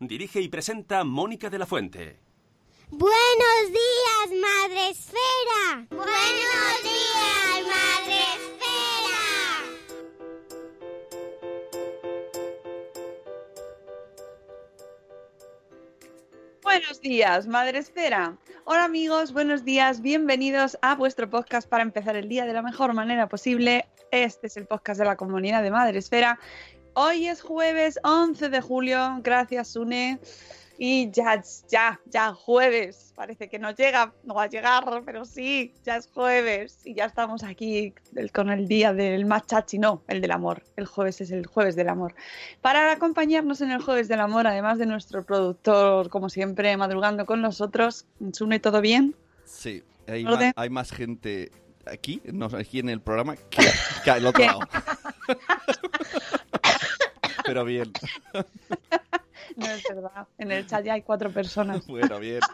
Dirige y presenta Mónica de la Fuente. Buenos días, Madre Esfera. Buenos días, Madre Esfera. Buenos días, Madre Esfera. Hola amigos, buenos días, bienvenidos a vuestro podcast para empezar el día de la mejor manera posible. Este es el podcast de la comunidad de Madre Esfera. Hoy es jueves 11 de julio, gracias Sune. Y ya, ya, ya jueves. Parece que no llega, no va a llegar, pero sí, ya es jueves. Y ya estamos aquí con el día del más chachi, no, el del amor. El jueves es el jueves del amor. Para acompañarnos en el jueves del amor, además de nuestro productor, como siempre, madrugando con nosotros, Sune, ¿todo bien? Sí, hay, más gente aquí, no, aquí en el programa que, que al otro lado. Pero bien, No es verdad. En el chat ya hay cuatro personas. bueno, bien.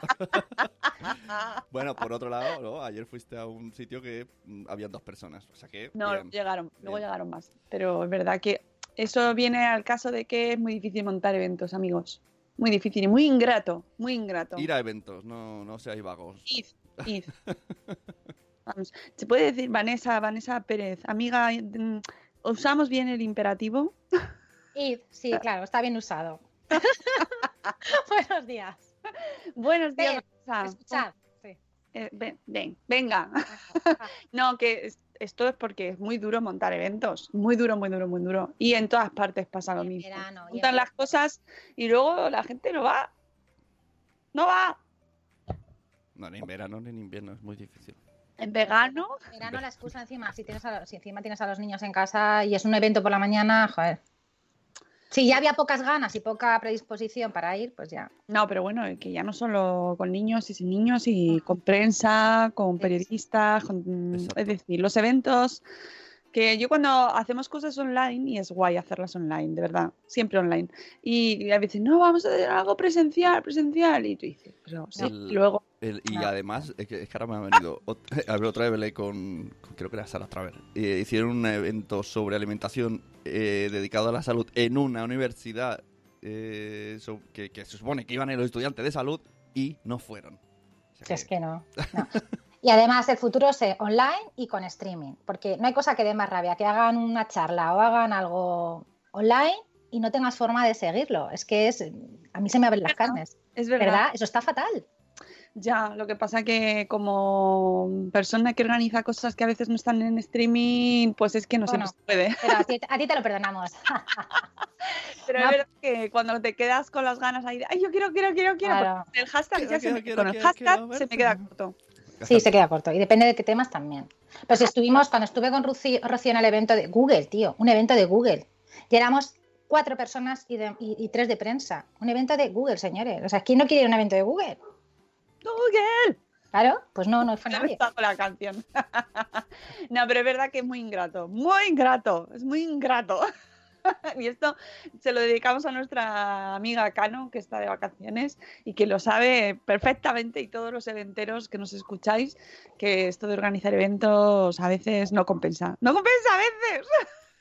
Bueno, por otro lado, ¿no? ayer fuiste a un sitio que mm, habían dos personas, o sea que No, bien. llegaron, luego llegaron más. Pero es verdad que eso viene al caso de que es muy difícil montar eventos, amigos. Muy difícil y muy ingrato, muy ingrato. Ir a eventos, no, no seáis vagos. Id, id. Vamos, se puede decir Vanessa, Vanessa Pérez, amiga, mm, ¿usamos bien el imperativo? Id, sí, claro, está bien usado. Buenos días. Buenos días, Ven. Escuchad. Sí. Eh, ven, ven, venga. no, que es- esto es porque es muy duro montar eventos. Muy duro, muy duro, muy duro. Y en todas partes pasa lo mismo. verano, Montan las cosas y luego la gente no va. No va. No, ni en verano ni en invierno, es muy difícil. En vegano. En verano la excusa encima, si, tienes a, si encima tienes a los niños en casa y es un evento por la mañana, joder. Si ya había pocas ganas y poca predisposición para ir, pues ya. No, pero bueno, que ya no solo con niños y sin niños, y con prensa, con periodistas, con- es decir, los eventos. Que yo cuando hacemos cosas online, y es guay hacerlas online, de verdad, siempre online. Y a veces, no, vamos a hacer algo presencial, presencial. Y tú dices, pero sí, El- luego, El- y No. además, es que, es que ahora me ha venido. ver, otra vez hablé con, con- Creo que era Sara Traver. Eh, hicieron un evento sobre alimentación eh, dedicado a la salud en una universidad eh, so- que, que se supone que iban a ir los estudiantes de salud y no fueron. O sea Si es que no. no. Y además el futuro es eh, online y con streaming, porque no hay cosa que dé más rabia que hagan una charla o hagan algo online y no tengas forma de seguirlo. Es que es, a mí se me abren las carnes, es verdad. ¿verdad? Eso está fatal. Ya, lo que pasa que como persona que organiza cosas que a veces no están en streaming, pues es que no Bueno. se puede. Pero a ti, a ti te lo perdonamos. Pero No. es verdad que cuando te quedas con las ganas ahí de, ay, yo quiero, quiero, quiero, quiero, Claro. pues el hashtag Quiero, ya se quiero, me- quiero, con el hashtag quiero se me queda corto. Sí, se queda corto. Y depende de qué temas también. Pero si estuvimos, cuando estuve con Rocío, en el evento de Google, tío, un evento de Google. Y éramos cuatro personas y, de- y- y tres de prensa. Un evento de Google, señores. O sea, ¿quién no quiere ir a un evento de Google? Google. Claro, pues no, no fue Me ha nadie. gustado la canción. no, pero es verdad que es muy ingrato, muy ingrato, es muy ingrato. y esto se lo dedicamos a nuestra amiga Cano, que está de vacaciones y que lo sabe perfectamente, y todos los eventeros que nos escucháis, que esto de organizar eventos a veces no compensa. No compensa a veces.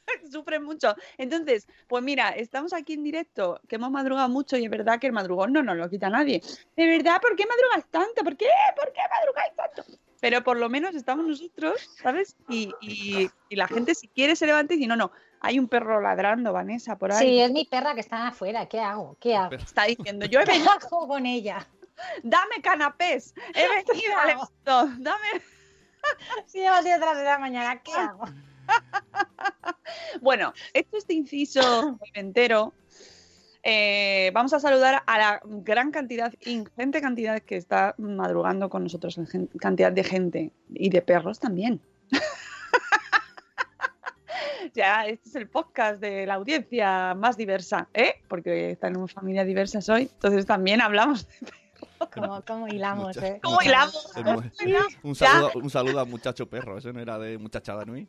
Sufren mucho. Entonces, pues mira, estamos aquí en directo, que hemos madrugado mucho y es verdad que el madrugón no nos lo quita nadie. De verdad, ¿por qué madrugas tanto? ¿Por qué? ¿Por qué madrugáis tanto? pero por lo menos estamos nosotros, ¿sabes? Y, y- la gente si quiere se levanta y dice, no, no, hay un perro ladrando, Vanessa, por ahí. Sí, es mi perra que está afuera. ¿Qué hago? ¿Qué hago? Está diciendo, yo he ¿Qué venido, hago con ella? dame canapés, he venido al evento, dame... Si llevo sido tras de la mañana, ¿qué hago? Bueno, hecho este inciso entero, eh, vamos a saludar a la gran cantidad, ingente cantidad que está madrugando con nosotros, cantidad de gente y de perros también. ya, este es el podcast de la audiencia más diversa, ¿eh? Porque tenemos familia diversa hoy, entonces también hablamos de ¿Cómo, cómo hilamos, Mucha- eh? cómo hilamos. Un, saludo, un saludo a muchacho perro, eso no era de muchachada Nui.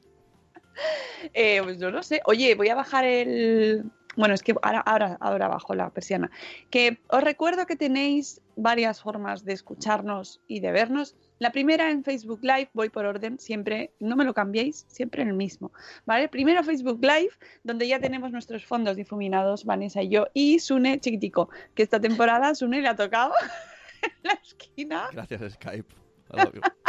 Eh, pues yo no sé. Oye, voy a bajar el. Bueno, es que ahora, ahora, ahora bajo la persiana. Que os recuerdo que tenéis varias formas de escucharnos y de vernos. La primera en Facebook Live, voy por orden, siempre, no me lo cambiéis, siempre en el mismo. ¿Vale? Primero Facebook Live, donde ya tenemos nuestros fondos difuminados, Vanessa y yo, y Sune chiquitico, que esta temporada Sune le ha tocado en la esquina. Gracias Skype.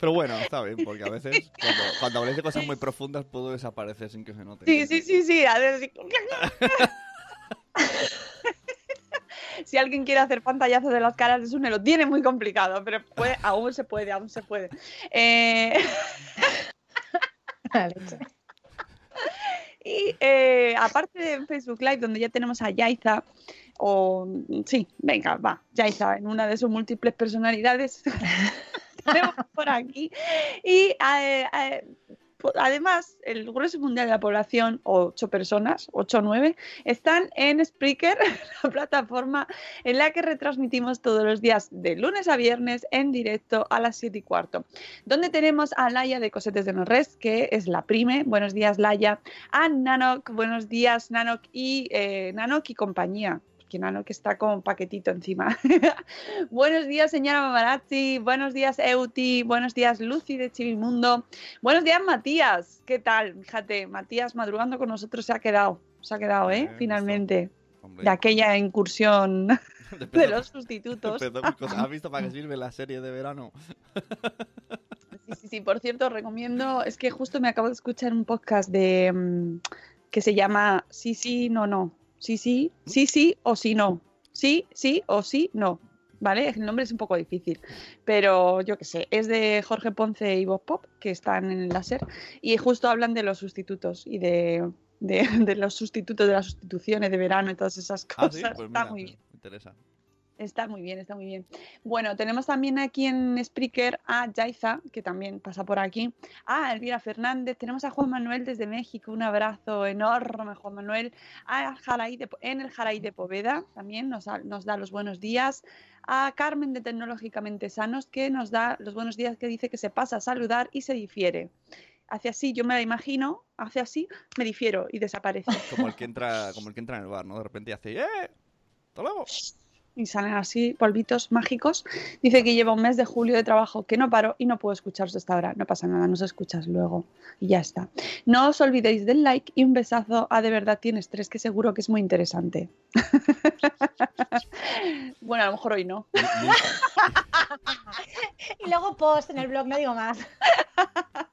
Pero bueno, está bien, porque a veces cuando, cuando habléis de cosas muy profundas puedo desaparecer sin que se note. Sí, sí, sí, sí. a. si alguien quiere hacer pantallazos de las caras de Sune, lo tiene muy complicado, pero puede- aún se puede, aún se puede. Eh, y eh, aparte de Facebook Live, donde ya tenemos a Yaiza, o sí, venga, va, Yaiza, en una de sus múltiples personalidades. tenemos por aquí. Y eh, eh, además, el grueso mundial de la población, ocho personas, ocho o nueve, están en Spreaker, la plataforma en la que retransmitimos todos los días de lunes a viernes en directo a las 7 y cuarto. Donde tenemos a Laia de Cosetes de Norres, que es la prime. Buenos días, Laia. A Nanok, buenos días, Nanok y eh, Nanok y compañía. Que está con un paquetito encima. buenos días, señora Mamarazzi. Buenos días, Euti. Buenos días, Lucy de Chivimundo. Buenos días, Matías. ¿Qué tal? Fíjate, Matías madrugando con nosotros se ha quedado. Se ha quedado, ¿eh? Eh, Finalmente. De aquella incursión de los sustitutos. ¿Has visto para qué sirve la serie de verano? Sí, sí, sí, por cierto, recomiendo, es que justo me acabo de escuchar un podcast de mm, que se llama Sí, sí, no, no. Sí, sí, sí, sí o sí, no. Sí, sí o sí, no. ¿Vale? El nombre es un poco difícil, pero yo qué sé, es de Jorge Ponce y Bob Pop, que están en el láser, y justo hablan de los sustitutos y de, de- de los sustitutos de las sustituciones de verano y todas esas Ah, cosas. sí, pues Está muy me bien. interesa. Está muy bien, está muy bien. Bueno, tenemos también aquí en Spreaker a Yaiza, que también pasa por aquí. A Elvira Fernández. Tenemos a Juan Manuel desde México. Un abrazo enorme, Juan Manuel. A Jaraí de Po- en el Jaraí de Poveda también nos, da- nos da los buenos días. A Carmen de Tecnológicamente Sanos, que nos da los buenos días, que dice que se pasa a saludar y se difiere. Hace así, yo me la imagino, hace así, me difiero y desaparece. Como el que entra, como el que entra en el bar, ¿no? De repente hace ¡Eh! ¡Hasta luego! Y salen así polvitos mágicos. Dice que lleva un mes de julio de trabajo que no paro y no puedo escucharos hasta ahora. No pasa nada, nos escuchas luego y ya está. No os olvidéis del like y un besazo a De verdad tienes tres, que seguro que es muy interesante. bueno, a lo mejor hoy no. Y luego post en el blog, no digo más.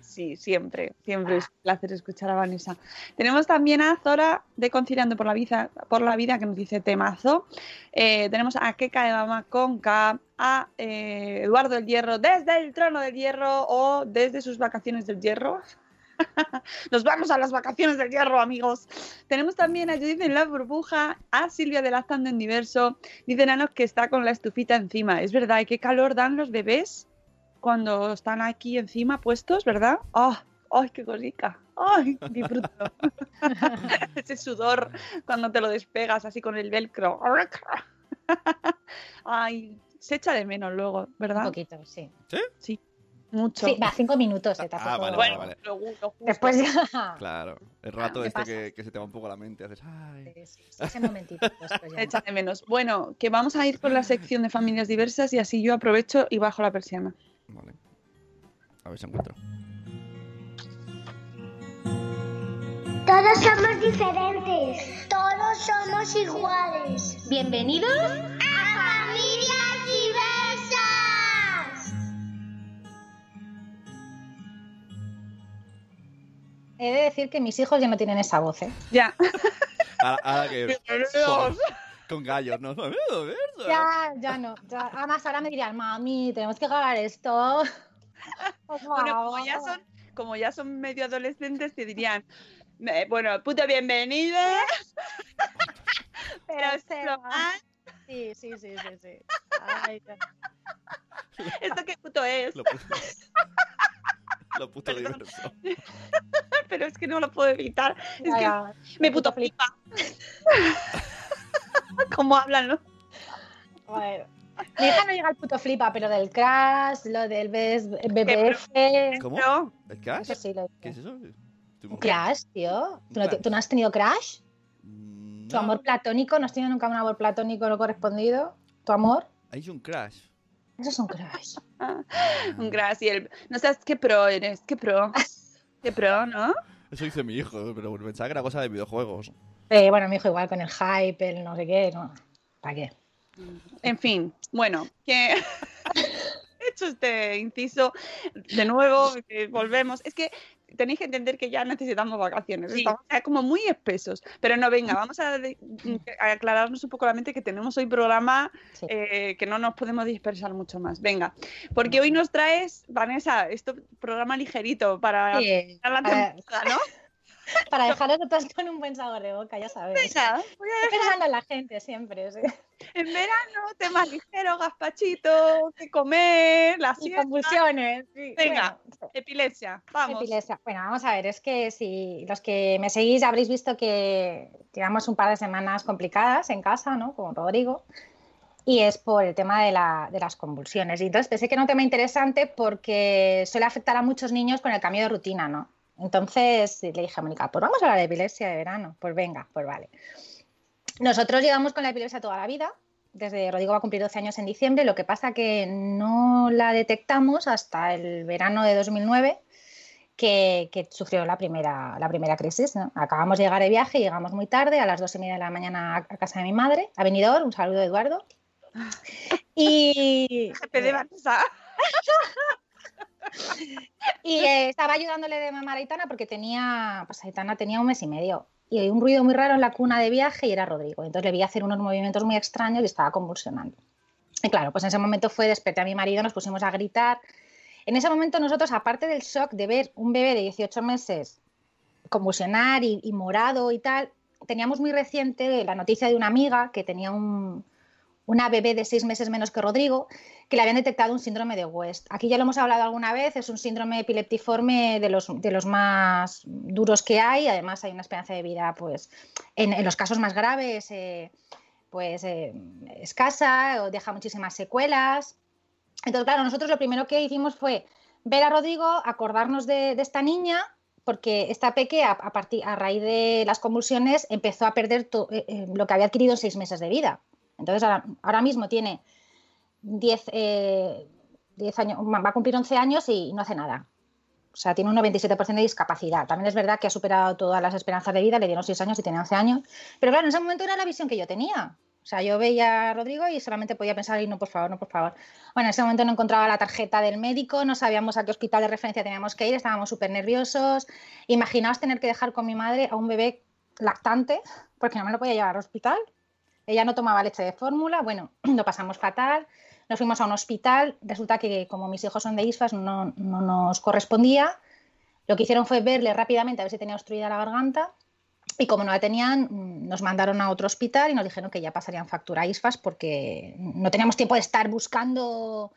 Sí, siempre, siempre es un placer escuchar a Vanessa. Tenemos también a Zora de Conciliando por la Vida, por la vida que nos dice temazo. Eh, tenemos a Keka de Mama con K, a eh, Eduardo del Hierro desde el trono del Hierro o desde sus vacaciones del Hierro. Nos vamos a las vacaciones del Hierro, amigos. Tenemos también a Judith en la burbuja, a Silvia de en Diverso. Dice Nanos que está con la estufita encima. Es verdad, ¿y qué calor dan los bebés cuando están aquí encima puestos, verdad? ¡Oh! ¡Ay, qué cosica! ¡Ay, disfruto! Ese sudor cuando te lo despegas así con el velcro. ¡Ay! Se echa de menos luego, Un ¿verdad? poquito, sí. Sí, mucho. Sí, va, cinco minutos, eh, Ah, vale, bueno, vale. lo, lo justo. Después ya. Claro. El rato ¿qué este que, que se te va un poco la mente. Haces ¡Ay! Sí, sí, Ese momentito. ya. Se echa de menos. Bueno, que vamos a ir con la sección de familias diversas y así yo aprovecho y bajo la persiana. Vale. A ver si encuentro. Todos somos diferentes. Todos somos iguales. Bienvenidos a Familias Diversas. He de decir que mis hijos ya no tienen esa voz, ¿eh? Ya. ahora, que... Por, con gallos, ¿no? Ya, ya no. ya- Además, ahora me dirían, mami, tenemos que grabar esto. Bueno, como ya son, como ya son medio adolescentes, te dirían, "Eh, bueno, puto bienvenida. Pero se lo va. más- Sí, sí, sí, sí, sí. Ay, ya. ¿Esto qué puto es? Lo, puto- lo puto diverso. Pero es que no lo puedo evitar. Es Ya, que ya. me puto flipa. ¿Cómo hablan los Bueno. Mi hija no llega al puto flipa, pero del crash, lo del BS BBF. ¿Cómo? ¿El Crash? Eso sí lo ¿Qué es eso? Crash, tío. ¿Tú no, Crash. ¿Tú no has tenido crash? Mm, ¿Tu amor platónico? ¿No has tenido nunca un amor platónico no correspondido? ¿Tu amor? Es un Crash. Eso es un crash. un gracias. No sabes qué pro eres, qué pro. Qué pro, ¿no? Eso dice mi hijo, pero pensaba que era cosa de videojuegos. Eh, bueno, mi hijo igual con el hype, el no sé qué, no. ¿Para qué? En fin, bueno, que he hecho este inciso de nuevo, volvemos. Es que tenéis que entender que ya necesitamos vacaciones. Sí. Estamos como muy espesos. Pero no, venga, vamos a, aclararnos un poco la mente que tenemos hoy programa Sí. eh, que no nos podemos dispersar mucho más. Venga, porque hoy nos traes, Vanessa, esto programa ligerito para Sí, la temporada, ¿no? Para dejaros a todos con un buen sabor de boca, ya. Venga, voy a pensando en la gente siempre, sí. En verano, temas ligeros, gazpachitos, de comer, la Y siesta, convulsiones. sí. Venga. Bueno, epilepsia. Vamos. Epilepsia. Bueno, vamos a ver, es que si los que me seguís habréis visto que llevamos un par de semanas complicadas en casa, ¿no? Con Rodrigo. Y es por el tema de, la- de las convulsiones. Y entonces pensé que era un tema interesante porque suele afectar a muchos niños con el cambio de rutina, ¿no? Entonces le dije a Mónica, pues vamos a hablar de epilepsia de verano. Pues venga, pues vale. Nosotros llevamos con la epilepsia toda la vida. Desde Rodrigo va a cumplir 12 años en diciembre. Lo que pasa que no la detectamos hasta el verano de 2009, que, que sufrió la primera, la primera crisis. ¿no? Acabamos de llegar de viaje, llegamos muy tarde, a las dos y media de la mañana a, casa de mi madre, a Benidorm, un saludo Eduardo. Y. y eh, estaba ayudándole de mamá a Aitana porque tenía, pues Aitana tenía un mes y medio. Y hay un ruido muy raro en la cuna de viaje y era Rodrigo. Entonces le vi hacer unos movimientos muy extraños y estaba convulsionando. Y claro, pues en ese momento fue desperté a mi marido, nos pusimos a gritar. En ese momento nosotros, aparte del shock de ver un bebé de 18 meses convulsionar y, y morado y tal, teníamos muy reciente la noticia de una amiga que tenía un, una bebé de seis meses menos que Rodrigo, que le habían detectado un síndrome de West. Aquí ya lo hemos hablado alguna vez, es un síndrome epileptiforme de los, de los más duros que hay, además hay una esperanza de vida, pues, en, los casos más graves, eh, pues, eh, escasa, o deja muchísimas secuelas. Entonces, claro, nosotros lo primero que hicimos fue ver a Rodrigo, acordarnos de, esta niña, porque esta peque, a, partir, a raíz de las convulsiones, empezó a perder eh, lo que había adquirido en seis meses de vida. Entonces, ahora, ahora mismo tiene 10, eh, 10 años, va a cumplir 11 años y no hace nada. O sea, tiene un 97% de discapacidad. También es verdad que ha superado todas las esperanzas de vida, le dieron 6 años y tenía 11 años. Pero claro, en ese momento era la visión que yo tenía. O sea, yo veía a Rodrigo y solamente podía pensar, y no, por favor, no, por favor. Bueno, en ese momento no encontraba la tarjeta del médico, no sabíamos a qué hospital de referencia teníamos que ir, estábamos súper nerviosos. Imaginaos tener que dejar con mi madre a un bebé lactante, porque no me lo podía llevar al hospital. Ella no tomaba leche de fórmula, bueno, lo pasamos fatal. Nos fuimos a un hospital, resulta que como mis hijos son de ISFAS no, no nos correspondía. Lo que hicieron fue verle rápidamente a ver si tenía obstruida la garganta y como no la tenían, mm, nos mandaron a otro hospital y nos dijeron que ya pasarían factura a ISFAS porque no teníamos tiempo de estar buscando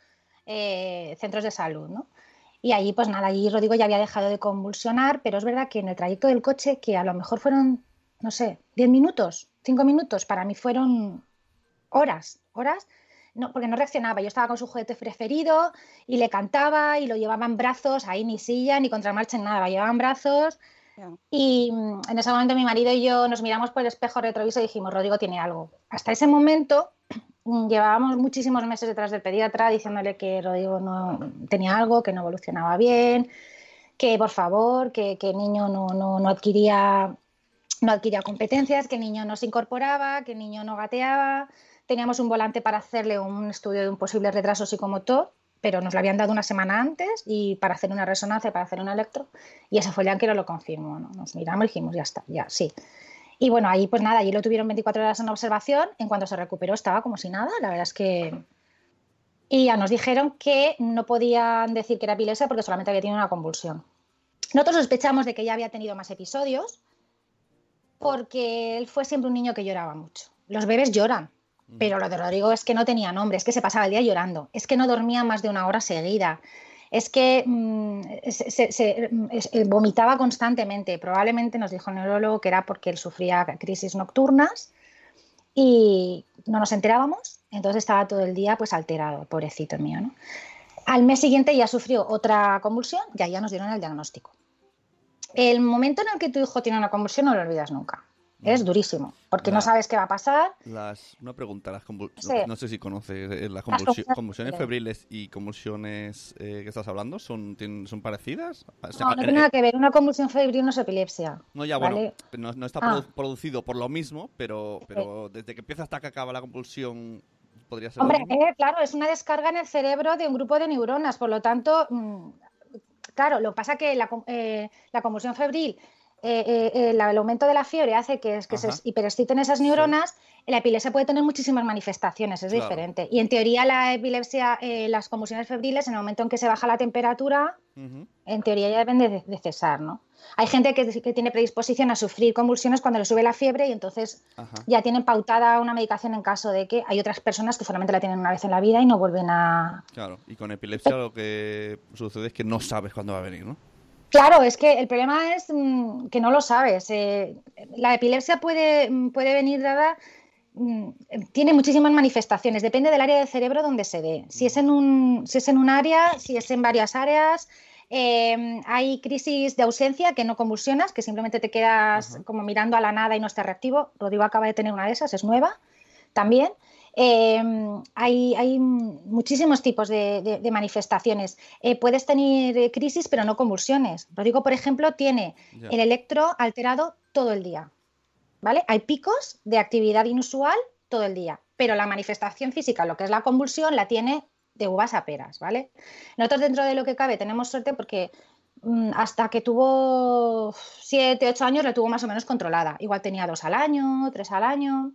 eh, centros de salud, ¿no? Y allí, pues nada, allí Rodrigo ya había dejado de convulsionar, pero es verdad que en el trayecto del coche, que a lo mejor fueron, no sé, 10 minutos, 5 minutos, para mí fueron horas, horas, no, porque no reaccionaba. Yo estaba con su juguete preferido y le cantaba y lo llevaba en brazos, ahí ni silla, ni contramarcha, ni nada, lo llevaba en brazos. Y mm, en ese momento mi marido y yo nos miramos por el espejo retrovisor y dijimos, Rodrigo tiene algo. Hasta ese momento mm, llevábamos muchísimos meses detrás del pediatra diciéndole que Rodrigo no tenía algo, que no evolucionaba bien, que por favor, que, que el niño no, no, no adquiría no adquiría competencias, que niño no se incorporaba, que niño no gateaba. Teníamos un volante para hacerle un estudio de un posible retraso psicomotor, pero nos lo habían dado una semana antes y para hacer una resonancia, para hacer un electro, y ese fue el que lo confirmó. ¿no? Nos miramos y dijimos, ya está, ya, sí. Y bueno, ahí pues nada, allí lo tuvieron 24 horas en observación, en cuanto se recuperó estaba como si nada, la verdad es que... Y ya nos dijeron que no podían decir que era epilepsia porque solamente había tenido una convulsión. Nosotros sospechamos de que ya había tenido más episodios porque él fue siempre un niño que lloraba mucho. Los bebés lloran, pero lo de Rodrigo es que no tenía nombre, es que se pasaba el día llorando, es que no dormía más de una hora seguida, es que mm, se, se- es- eh, vomitaba constantemente. Probablemente nos dijo el neurólogo que era porque él sufría crisis nocturnas y no nos enterábamos, entonces estaba todo el día pues alterado, pobrecito mío. ¿no? Al mes siguiente ya sufrió otra convulsión y ahí ya nos dieron el diagnóstico. El momento en el que tu hijo tiene una convulsión no lo olvidas nunca. Es durísimo, porque no sabes qué va a pasar. Las, una pregunta, las Sí. no, no sé si conoces eh, las Las convulsi- convulsiones convulsiones febriles y convulsiones eh, que estás hablando, ¿son, tienen- son parecidas? O sea, No, no tiene nada que ver. Una convulsión febril no es epilepsia. No, ya, ¿vale? bueno, no, no está Ah. produ- producido por lo mismo, pero, pero desde que empieza hasta que acaba la compulsión, podría ser Hombre, eh, claro, es una descarga en el cerebro de un grupo de neuronas, por lo tanto, mm, claro, lo que pasa que la, eh, la convulsión febril, eh, eh, el aumento de la fiebre hace que, que se hiperexciten esas neuronas, la epilepsia puede tener muchísimas manifestaciones, es Claro. diferente. Y en teoría la epilepsia, eh, las convulsiones febriles, en el momento en que se baja la temperatura, en teoría ya deben de, de cesar, ¿no? Hay gente que, que tiene predisposición a sufrir convulsiones cuando le sube la fiebre y entonces Ajá. ya tienen pautada una medicación en caso de que hay otras personas que solamente la tienen una vez en la vida y no vuelven a... Claro, y con epilepsia lo que sucede es que no sabes cuándo va a venir, ¿no? Claro, es que el problema es mm, que no lo sabes. eh, la epilepsia puede, mm, puede venir dada, tiene muchísimas manifestaciones, depende del área del cerebro donde se dé. Si es en un, si es en un área, si es en varias áreas. eh, hay crisis de ausencia que no convulsionas, que simplemente te quedas como mirando a la nada y no estás reactivo. Rodrigo acaba de tener una de esas, es nueva también. Eh, hay, hay muchísimos tipos de, de- de manifestaciones. Eh, puedes tener crisis, pero no convulsiones. Rodrigo, por ejemplo, tiene Ya. el electro alterado todo el día. ¿Vale? Hay picos de actividad inusual todo el día, pero la manifestación física, lo que es la convulsión, la tiene de uvas a peras, ¿vale? Nosotros dentro de lo que cabe tenemos suerte porque mm, hasta que tuvo 7, 8 años la tuvo más o menos controlada. Igual tenía dos al año, tres al año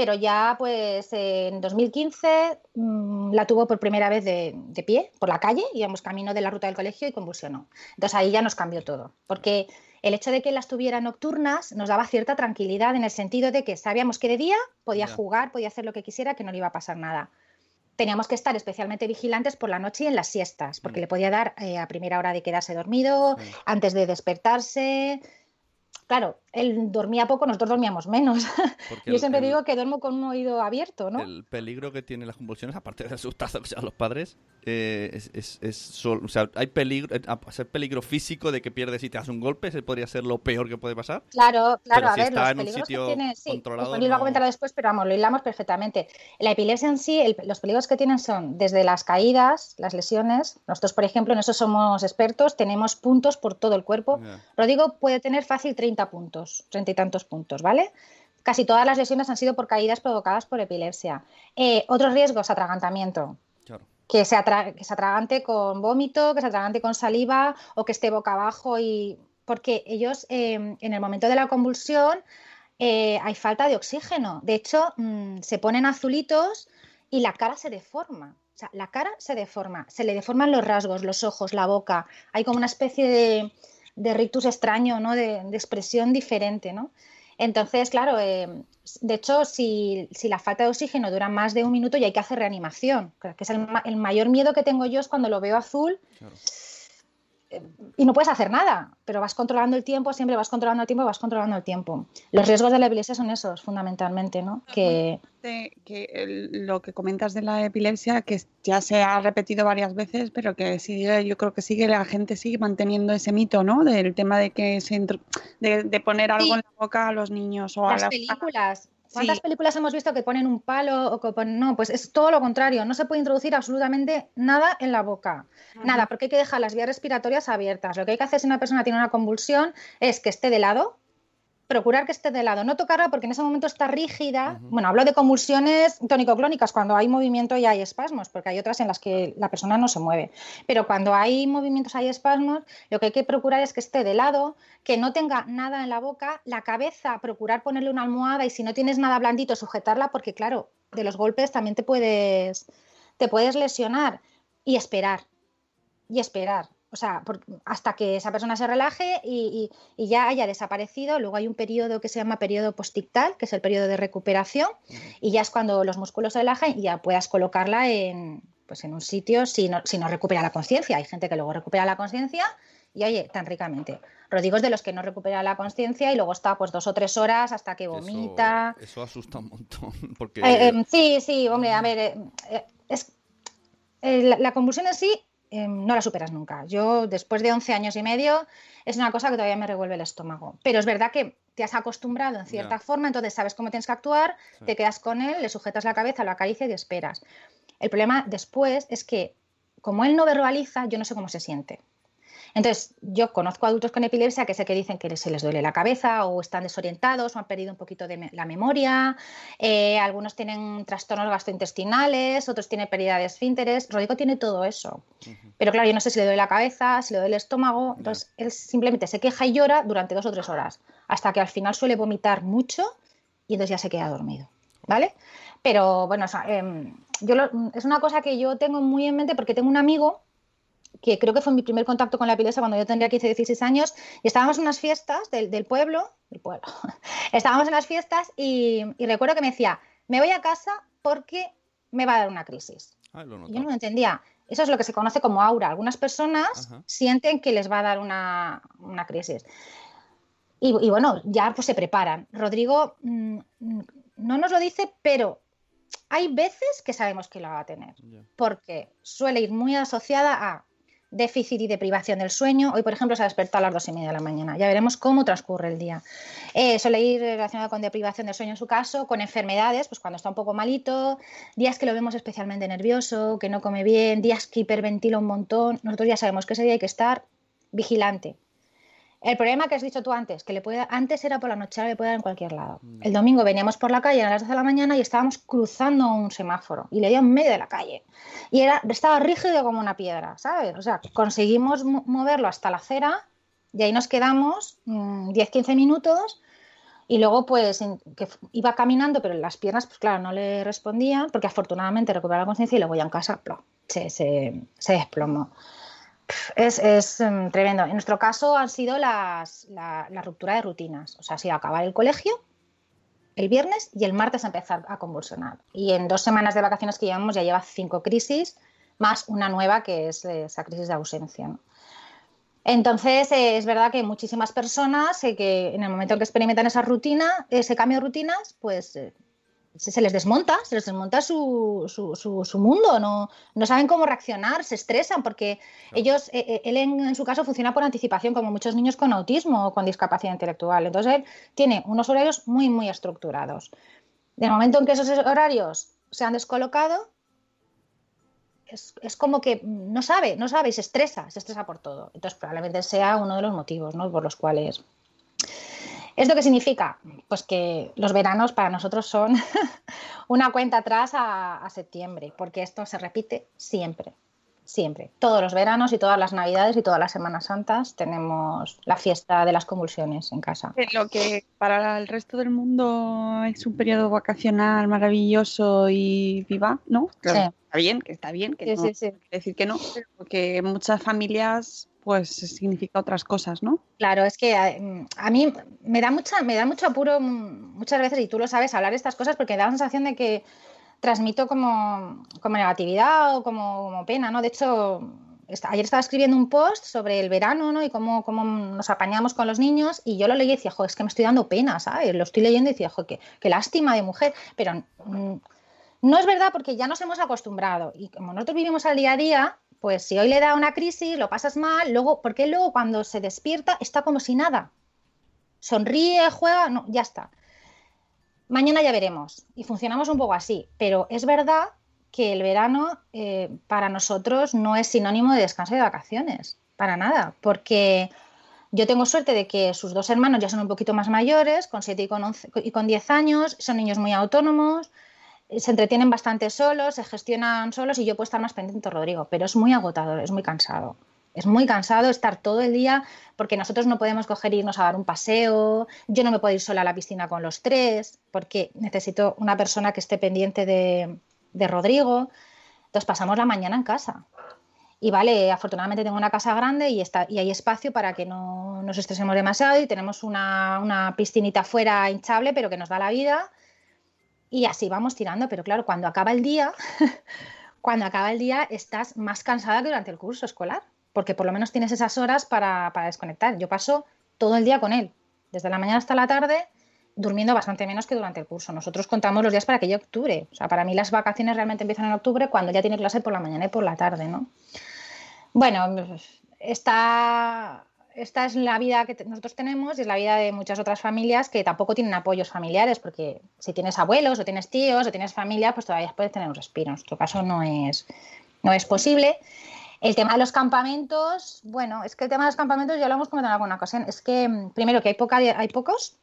pero ya pues en 2015 mm, la tuvo por primera vez de, pie por la calle, íbamos camino de la ruta del colegio y convulsionó. Entonces ahí ya nos cambió todo, porque el hecho de que las tuviera nocturnas nos daba cierta tranquilidad en el sentido de que sabíamos que de día podía jugar, podía hacer lo que quisiera, que no le iba a pasar nada. Teníamos que estar especialmente vigilantes por la noche y en las siestas, porque le podía dar eh, a primera hora de quedarse dormido, antes de despertarse. Claro, él dormía poco, nosotros dormíamos menos. Porque Yo el- siempre el- digo que duermo con un oído abierto, ¿no? El peligro que tienen las convulsiones, aparte de asustarse a los padres, eh, es, es, es sol- o sea, hay peligro, eh, a ser peligro físico de que pierdes y te das un golpe, ese podría ser lo peor que puede pasar. Claro, claro, Pero a ver, está los en un peligros sitio que tiene, sí, controlado, lo ha no- comentado después, pero vamos, lo hilamos perfectamente. La epilepsia en sí, el- los peligros que tienen son desde las caídas, las lesiones. Nosotros, por ejemplo, en eso somos expertos, tenemos puntos por todo el cuerpo. Rodrigo puede tener fácil 30 puntos, 30 y tantos puntos, ¿vale? Casi todas las lesiones han sido por caídas provocadas por epilepsia. Eh, otros riesgos, atragantamiento. Claro. Que se, atra- que se atragante con vómito, que se atragante con saliva o que esté boca abajo y porque ellos eh, en el momento de la convulsión eh, hay falta de oxígeno. De hecho, mm, se ponen azulitos y la cara se deforma. O sea, la cara se deforma, se le deforman los rasgos, los ojos, la boca. Hay como una especie de, de rictus extraño, ¿no? De, de expresión diferente, ¿no? Entonces, claro, eh, de hecho, si, si la falta de oxígeno dura más de un minuto, ya hay que hacer reanimación. Que es el, ma- el mayor miedo que tengo yo es cuando lo veo azul y no puedes hacer nada, pero vas controlando el tiempo, siempre vas controlando el tiempo, vas controlando el tiempo. Los riesgos de la epilepsia son esos, fundamentalmente, ¿no? Que, que lo que comentas de la epilepsia, que ya se ha repetido varias veces, pero que sigue, yo creo que sigue, la gente sigue manteniendo ese mito, ¿no? Del tema de que se de, de poner algo Sí. en la boca a los niños o a las las películas. ¿Cuántas Sí. películas hemos visto que ponen un palo o que ponen... No, pues es todo lo contrario. No se puede introducir absolutamente nada en la boca. Nada, porque hay que dejar las vías respiratorias abiertas. Lo que hay que hacer si una persona tiene una convulsión es que esté de lado procurar que esté de lado, no tocarla porque en ese momento está rígida. Bueno, hablo de convulsiones tónico-clónicas cuando hay movimiento y hay espasmos, porque hay otras en las que la persona no se mueve. Pero cuando hay movimientos, hay espasmos, lo que hay que procurar es que esté de lado, que no tenga nada en la boca, la cabeza, procurar ponerle una almohada y si no tienes nada blandito, sujetarla, porque claro, de los golpes también te puedes, te puedes lesionar y esperar. Y esperar o sea, hasta que esa persona se relaje y, ya haya desaparecido. Luego hay un periodo que se llama periodo postictal, que es el periodo de recuperación, y ya es cuando los músculos se relajan y ya puedas colocarla en, pues en un sitio si no, si no recupera la conciencia. Hay gente que luego recupera la conciencia y oye, tan ricamente. Rodrigo es de los que no recupera la conciencia y luego está pues dos o tres horas hasta que vomita. Eso, asusta un montón. Porque... Eh, em, sí, sí, hombre, a ver, eh, eh, es, la, la convulsión en sí Em, no la superas nunca. Yo, después de 11 años y medio, es una cosa que todavía me revuelve el estómago. Pero es verdad que te has acostumbrado en cierta forma, entonces sabes cómo tienes que actuar, te quedas con él, le sujetas la cabeza, lo acaricias y esperas. El problema después es que, como él no verbaliza, yo no sé cómo se siente. Entonces, yo conozco adultos con epilepsia que sé que dicen que se les duele la cabeza o están desorientados o han perdido un poquito de la memoria. Eh, algunos tienen trastornos gastrointestinales, otros tienen pérdida de esfínteres. Rodrigo tiene todo eso. Pero claro, yo no sé si le duele la cabeza, si le duele el estómago. Entonces, él simplemente se queja y llora durante dos o tres horas, hasta que al final suele vomitar mucho y entonces ya se queda dormido. ¿Vale? Pero bueno, em, yo es una cosa que yo tengo muy en mente porque tengo un amigo que creo que fue mi primer contacto con la epilepsia cuando yo tendría 15, 16 años, y estábamos en unas fiestas del, pueblo, del pueblo, estábamos en las fiestas y, recuerdo que me decía, me voy a casa porque me va a dar una crisis. Ah, yo no lo entendía. Eso es lo que se conoce como aura. Algunas personas sienten que les va a dar una, crisis. Y, bueno, ya pues se preparan. Rodrigo mm, no nos lo dice, pero hay veces que sabemos que la va a tener, porque suele ir muy asociada a déficit y deprivación del sueño. Hoy, por ejemplo, se ha despertado a las dos y media de la mañana. Ya veremos cómo transcurre el día. Eh, suele ir relacionado con deprivación del sueño en su caso, con enfermedades, pues cuando está un poco malito, días que lo vemos especialmente nervioso, que no come bien, días que hiperventila un montón. Nosotros ya sabemos que ese día hay que estar vigilante. El problema que has dicho tú antes, que le puede, antes era por la noche, ahora le puede dar en cualquier lado. Mm. El domingo veníamos por la calle a las 12 de la mañana y estábamos cruzando un semáforo y le dio en medio de la calle. Y era, estaba rígido como una piedra, ¿sabes? O sea, conseguimos moverlo hasta la acera y ahí nos quedamos 10-15 mm, minutos y luego pues que iba caminando, pero las piernas, pues claro, no le respondían porque afortunadamente recuperó la conciencia y luego ya en casa se, se, se desplomó. Es, em, tremendo. En nuestro caso han sido las, la, ruptura de rutinas. O sea, ha sido acabar el colegio el viernes y el martes empezar a convulsionar. Y en dos semanas de vacaciones que llevamos ya lleva cinco crisis, más una nueva que es esa crisis de ausencia. Entonces, eh, es verdad que muchísimas personas eh, que en el momento en que experimentan esa rutina, ese cambio de rutinas, pues eh, se, les desmonta, se les desmonta su, su, mundo, no, no, saben cómo reaccionar, se estresan porque ellos, eh, eh, él en, su caso funciona por anticipación, como muchos niños con autismo o con discapacidad intelectual. Entonces él tiene unos horarios muy, muy estructurados. De momento en que esos horarios se han descolocado, es, es, como que no sabe, no sabe y se estresa, se estresa por todo. Entonces probablemente sea uno de los motivos ¿no? por los cuales ¿Esto qué significa? Pues que los veranos para nosotros son una cuenta atrás a, septiembre, porque esto se repite siempre, siempre. Todos los veranos y todas las navidades y todas las Semanas Santas tenemos la fiesta de las convulsiones en casa. Lo que para el resto del mundo es un periodo vacacional maravilloso y viva, ¿no? Está bien, que está bien, que no decir que no, porque muchas familias pues significa otras cosas, ¿no? Claro, es que eh, a, mí me da mucha, me da mucho apuro muchas veces, y tú lo sabes, hablar de estas cosas porque da la sensación de que transmito como, negatividad o como, pena, ¿no? De hecho, ayer estaba escribiendo un post sobre el verano, ¿no? Y cómo, cómo, nos apañamos con los niños, y yo lo leí y decía, jo, es que me estoy dando pena, ¿sabes? Lo estoy leyendo y decía, jo, qué, qué lástima de mujer, pero mm, no es verdad porque ya nos hemos acostumbrado, y como nosotros vivimos al día a día, pues si hoy le da una crisis, lo pasas mal, luego, porque luego cuando se despierta está como si nada. Sonríe, juega, no, ya está. Mañana ya veremos. Y funcionamos un poco así. Pero es verdad que el verano eh, para nosotros no es sinónimo de descanso y de vacaciones. Para nada. Porque Yo tengo suerte de que sus dos hermanos ya son un poquito más mayores, con 7 y con, 11 y con 10 años, son niños muy autónomos, se entretienen bastante solos, se gestionan solos y yo puedo estar más pendiente Rodrigo, pero es muy agotador, es muy cansado. Es muy cansado estar todo el día porque nosotros no podemos coger e irnos a dar un paseo, yo no me puedo ir sola a la piscina con los tres porque necesito una persona que esté pendiente de, Rodrigo. Entonces pasamos la mañana en casa. Y vale, afortunadamente tengo una casa grande y, está, y hay espacio para que no nos estresemos demasiado y tenemos una, una piscinita fuera hinchable pero que nos da la vida y así vamos tirando, pero claro, cuando acaba el día, cuando acaba el día estás más cansada que durante el curso escolar, porque por lo menos tienes esas horas para, para desconectar. Yo paso todo el día con él, desde la mañana hasta la tarde, durmiendo bastante menos que durante el curso. Nosotros contamos los días para que llegue octubre. O sea, para mí las vacaciones realmente empiezan en octubre cuando ya tiene clase por la mañana y por la tarde, ¿no? Bueno, está esta es la vida que nosotros tenemos y es la vida de muchas otras familias que tampoco tienen apoyos familiares, porque si tienes abuelos o tienes tíos o tienes familia, pues todavía puedes tener un respiro. En nuestro caso no es, no es posible. El tema de los campamentos, bueno, es que el tema de los campamentos ya lo hemos comentado en alguna ocasión. Es que, mm, primero, que hay, poca, hay pocos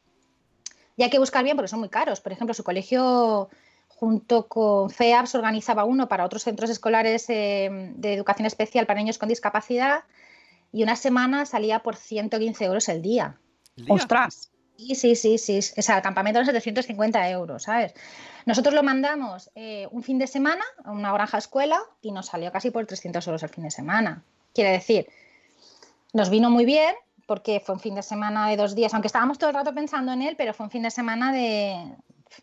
y hay que buscar bien porque son muy caros. Por ejemplo, su colegio junto con FEAPS organizaba uno para otros centros escolares eh, de educación especial para niños con discapacidad y una semana salía por 115 euros el día. ¡Ostras! Sí, sí, sí, sí. O sea, el campamento de 750 euros, ¿sabes? Nosotros lo mandamos eh, un fin de semana a una granja escuela y nos salió casi por 300 euros el fin de semana. Quiere decir, nos vino muy bien porque fue un fin de semana de dos días, aunque estábamos todo el rato pensando en él, pero fue un fin de semana de...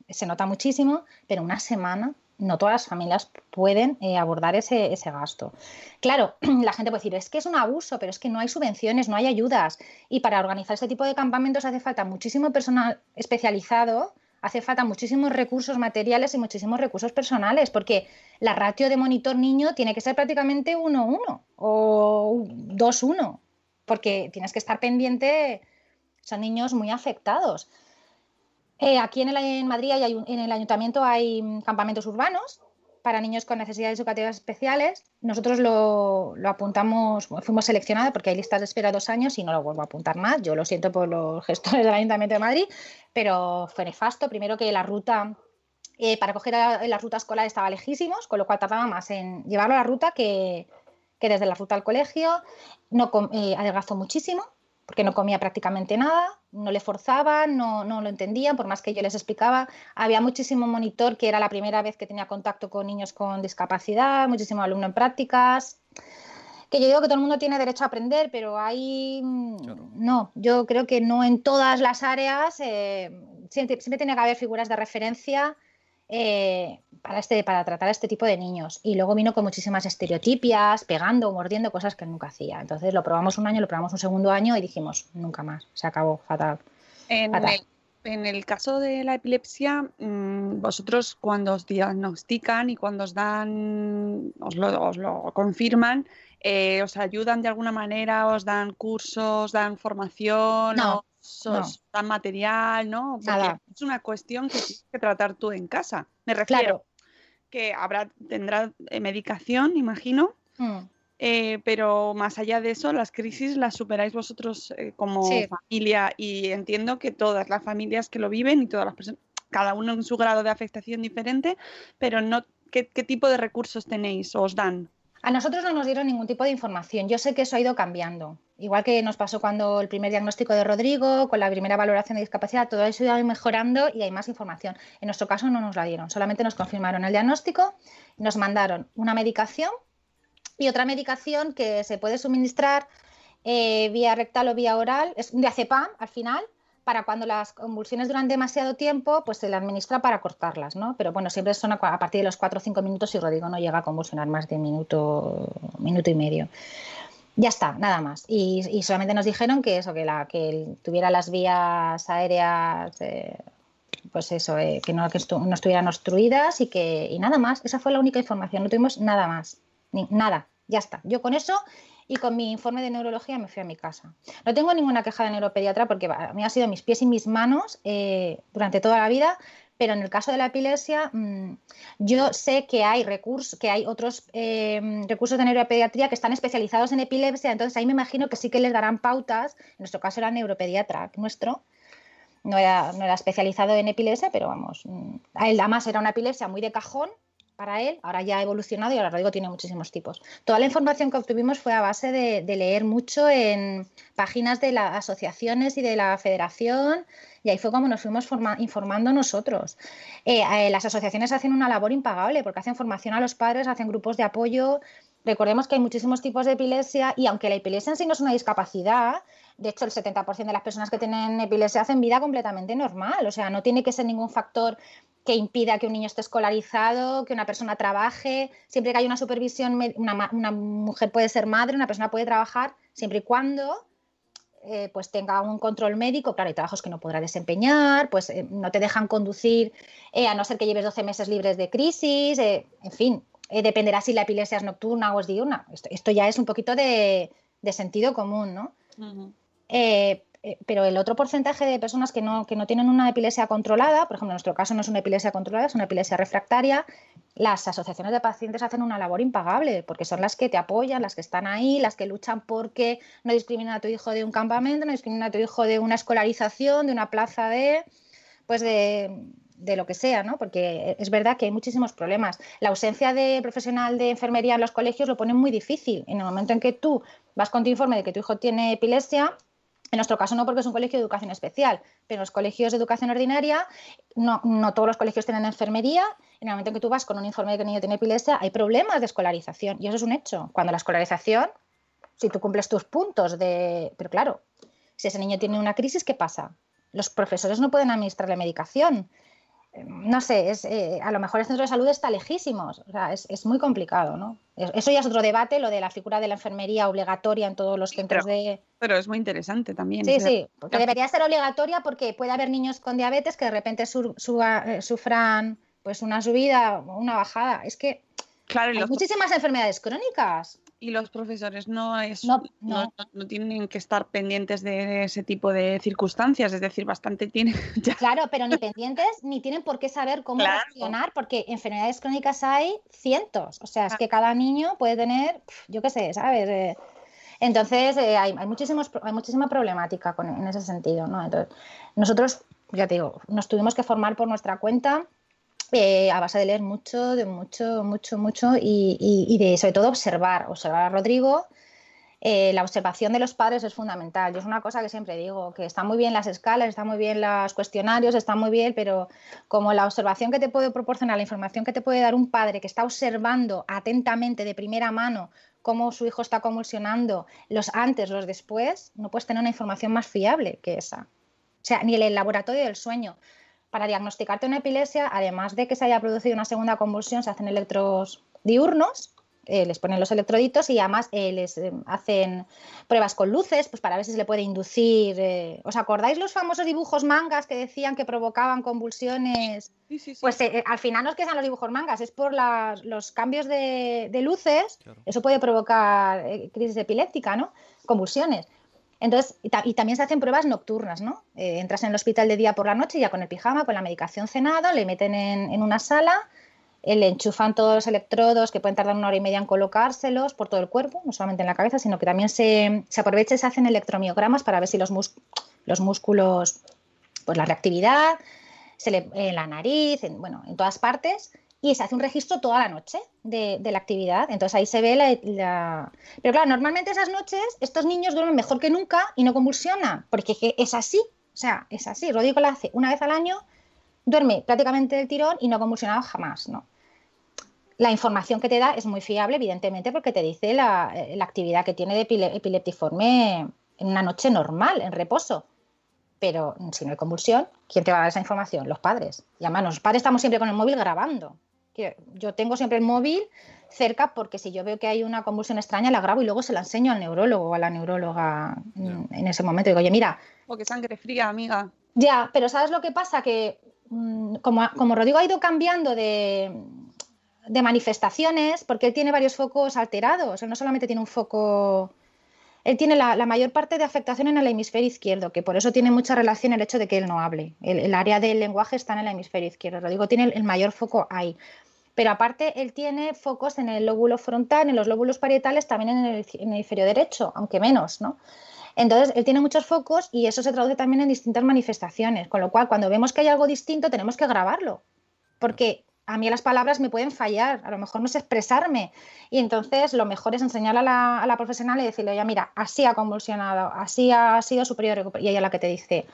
Se nota muchísimo, pero una semana no todas las familias pueden eh, abordar ese, ese, gasto. Claro, la gente puede decir, es que es un abuso, pero es que no hay subvenciones, no hay ayudas. Y para organizar este tipo de campamentos hace falta muchísimo personal especializado, hace falta muchísimos recursos materiales y muchísimos recursos personales, porque la ratio de monitor niño tiene que ser prácticamente 1-1 o 2-1, porque tienes que estar pendiente, son niños muy afectados. Eh, aquí en, el, en Madrid hay en el ayuntamiento hay mm, campamentos urbanos para niños con necesidades educativas especiales. Nosotros lo, lo, apuntamos, fuimos seleccionados porque hay listas de espera dos años y no lo vuelvo a apuntar más. Yo lo siento por los gestores del Ayuntamiento de Madrid, pero fue nefasto. Primero que la ruta, eh, para coger a, la ruta escolar estaba lejísimos, con lo cual tardaba más en llevarlo a la ruta que, que desde la ruta al colegio. No eh, adelgazó muchísimo porque no comía prácticamente nada, no le forzaban, no, no lo entendían, por más que yo les explicaba. Había muchísimo monitor que era la primera vez que tenía contacto con niños con discapacidad, muchísimo alumno en prácticas. Que yo digo que todo el mundo tiene derecho a aprender, pero hay. No, yo creo que no en todas las áreas. Eh, siempre, siempre tiene que haber figuras de referencia eh, para, este, para tratar a este tipo de niños. Y luego vino con muchísimas estereotipias, pegando, mordiendo, cosas que nunca hacía. Entonces lo probamos un año, lo probamos un segundo año y dijimos, nunca más, se acabó, fatal. En, El, en el caso de la epilepsia, mm, vosotros cuando os diagnostican y cuando os dan, os lo, os lo confirman, eh, ¿os ayudan de alguna manera? ¿Os dan cursos, dan formación? No, sos tan material, ¿no? Porque es una cuestión que tienes que tratar tú en casa. Me refiero que habrá, tendrá eh, medicación, imagino. Mm. Eh, pero más allá de eso, las crisis las superáis vosotros eh, como familia y entiendo que todas las familias que lo viven y todas las personas, cada uno en su grado de afectación diferente, pero no, ¿qué, qué tipo de recursos tenéis o os dan? A nosotros no nos dieron ningún tipo de información. Yo sé que eso ha ido cambiando. Igual que nos pasó cuando el primer diagnóstico de Rodrigo, con la primera valoración de discapacidad, todo eso ido mejorando y hay más información. En nuestro caso no nos la dieron, solamente nos confirmaron el diagnóstico, nos mandaron una medicación y otra medicación que se puede suministrar eh, vía rectal o vía oral, es un diazepam al final, para cuando las convulsiones duran demasiado tiempo, pues se le administra para cortarlas, ¿no? Pero bueno, siempre son a, partir de los 4 o 5 minutos y Rodrigo no llega a convulsionar más de minuto, minuto y medio. Ya está, nada más. Y, solamente nos dijeron que eso, que, la, que tuviera las vías aéreas, eh, pues eso, eh, que, no, que no estuvieran obstruidas y que y nada más. Esa fue la única información, no tuvimos nada más. Ni, nada, ya está. Yo con eso y con mi informe de neurología me fui a mi casa. No tengo ninguna queja de neuropediatra porque a mí ha sido mis pies y mis manos eh, durante toda la vida, Pero en el caso de la epilepsia, mm, yo sé que hay recursos, que hay otros eh, recursos de neuropediatría que están especializados en epilepsia, entonces ahí me imagino que sí que les darán pautas. En nuestro caso era neuropediatra nuestro, no era, no era especializado en epilepsia, pero vamos, mm, él además era una epilepsia muy de cajón para él, ahora ya ha evolucionado y ahora Rodrigo tiene muchísimos tipos. Toda la información que obtuvimos fue a base de, leer mucho en páginas de las asociaciones y de la federación y ahí fue como nos fuimos forma- informando nosotros. Eh, eh, las asociaciones hacen una labor impagable porque hacen formación a los padres, hacen grupos de apoyo. Recordemos que hay muchísimos tipos de epilepsia y aunque la epilepsia en sí no es una discapacidad, de hecho el 70% de las personas que tienen epilepsia hacen vida completamente normal, o sea, no tiene que ser ningún factor que impida que un niño esté escolarizado, que una persona trabaje, siempre que hay una supervisión, una, mujer puede ser madre, una persona puede trabajar, siempre y cuando eh, pues tenga un control médico, claro, hay trabajos que no podrá desempeñar, pues eh, no te dejan conducir eh, a no ser que lleves 12 meses libres de crisis, en fin, dependerá si la epilepsia es nocturna o es diurna. Esto, esto ya es un poquito de, de sentido común, ¿no? Eh, eh, pero el otro porcentaje de personas que no, que no tienen una epilepsia controlada, por ejemplo, en nuestro caso no es una epilepsia controlada, es una epilepsia refractaria, las asociaciones de pacientes hacen una labor impagable, porque son las que te apoyan, las que están ahí, las que luchan porque no discriminen a tu hijo de un campamento, no discriminen a tu hijo de una escolarización, de una plaza de, pues de, de lo que sea, ¿no? Porque es verdad que hay muchísimos problemas. La ausencia de profesional de enfermería en los colegios lo pone muy difícil. En el momento en que tú vas con tu informe de que tu hijo tiene epilepsia, en nuestro caso no porque es un colegio de educación especial, pero en los colegios de educación ordinaria, no, no todos los colegios tienen enfermería. En el momento en que tú vas con un informe de que el niño tiene epilepsia, hay problemas de escolarización. Y eso es un hecho. Cuando la escolarización, si tú cumples tus puntos de... Pero claro, si ese niño tiene una crisis, ¿qué pasa? Los profesores no pueden administrarle medicación. No sé, es, eh, a lo mejor el centro de salud está lejísimos. O sea, es, es muy complicado, ¿no? Es- Eso ya es otro debate, lo de la figura de la enfermería obligatoria en todos los centros pero- de... Pero es muy interesante también. Sí, o sea, sí, porque debería ser obligatoria porque puede haber niños con diabetes que de repente eh, sufran pues una subida o una bajada. Es que Claro, hay los, muchísimas enfermedades crónicas. Y los profesores no, es, No, no. no. no tienen que estar pendientes de ese tipo de circunstancias, es decir, bastante tienen ya. Claro, pero ni pendientes ni tienen por qué saber cómo Claro. reaccionar porque enfermedades crónicas hay cientos. O sea, es que cada niño puede tener, yo qué sé, ¿sabes? Eh, entonces, eh, hay, hay, muchísimos, hay muchísima problemática con- en ese sentido, ¿no? Entonces, nosotros, ya te digo, nos tuvimos que formar por nuestra cuenta eh, a base de leer mucho, de mucho, mucho, mucho y, y- y de sobre todo observar, observar a Rodrigo. Eh, la observación de los padres es fundamental. Yo es una cosa que siempre digo, que están muy bien las escalas, están muy bien los cuestionarios, están muy bien, pero como la observación que te puede proporcionar, la información que te puede dar un padre que está observando atentamente de primera mano cómo su hijo está convulsionando, los antes, los después, no puedes tener una información más fiable que esa. O sea, ni el laboratorio del sueño. Para diagnosticarte una epilepsia, además de que se haya producido una segunda convulsión, se hacen electros diurnos, eh, les ponen los electroditos y además eh, les eh, hacen pruebas con luces, pues para ver si se le puede inducir. ¿Os acordáis los famosos dibujos mangas que decían que provocaban convulsiones? Sí, sí, sí. Pues al final no es que sean los dibujos mangas, es por los cambios de, de luces, eso puede provocar crisis epiléptica, ¿no? Convulsiones. Entonces, y, ta- y también se hacen pruebas nocturnas, ¿no? Eh, entras en el hospital de día por la noche, ya con el pijama, con la medicación cenado, le meten en, una sala, eh, le enchufan todos los electrodos que pueden tardar una hora y media en colocárselos por todo el cuerpo, no solamente en la cabeza, sino que también se, aprovecha y se hacen electromiogramas para ver si los, los músculos, pues la reactividad, se le, en la nariz, en, bueno, en todas partes, y se hace un registro toda la noche de, la actividad. Entonces ahí se ve la, Pero claro, normalmente esas noches estos niños duermen mejor que nunca y no convulsionan, porque es así, o sea, es así. Rodrigo la hace una vez al año, duerme prácticamente del tirón y no ha convulsionado jamás, ¿no? La información que te da es muy fiable, evidentemente, porque te dice la, la actividad que tiene de epile- epileptiforme en una noche normal, en reposo. Pero si no hay convulsión, ¿quién te va a dar esa información? Los padres. Y además, los padres estamos siempre con el móvil grabando. Que Yo tengo siempre el móvil cerca porque si yo veo que hay una convulsión extraña, la grabo y luego se la enseño al neurólogo o a la neuróloga en, en ese momento. Digo, oye, mira, O que sangre fría, amiga. ya, pero ¿sabes lo que pasa? Que mm, como, como Rodrigo ha ido cambiando de, de manifestaciones, porque él tiene varios focos alterados, él no solamente tiene un foco él tiene la, mayor parte de afectación en el hemisferio izquierdo, que por eso tiene mucha relación el hecho de que él no hable. El, área del lenguaje está en el hemisferio izquierdo. Rodrigo tiene el, el mayor foco ahí. Pero aparte, él tiene focos en el lóbulo frontal, en los lóbulos parietales, también en el, en el hemisferio derecho, aunque menos, ¿no? Entonces, él tiene muchos focos y eso se traduce también en distintas manifestaciones, con lo cual cuando vemos que hay algo distinto tenemos que grabarlo, porque a mí las palabras me pueden fallar, a lo mejor no sé expresarme y entonces lo mejor es enseñarle a la, profesional y decirle, oye, mira, así ha convulsionado, así ha sido su periodo de recuperación. Y ella la que te dice,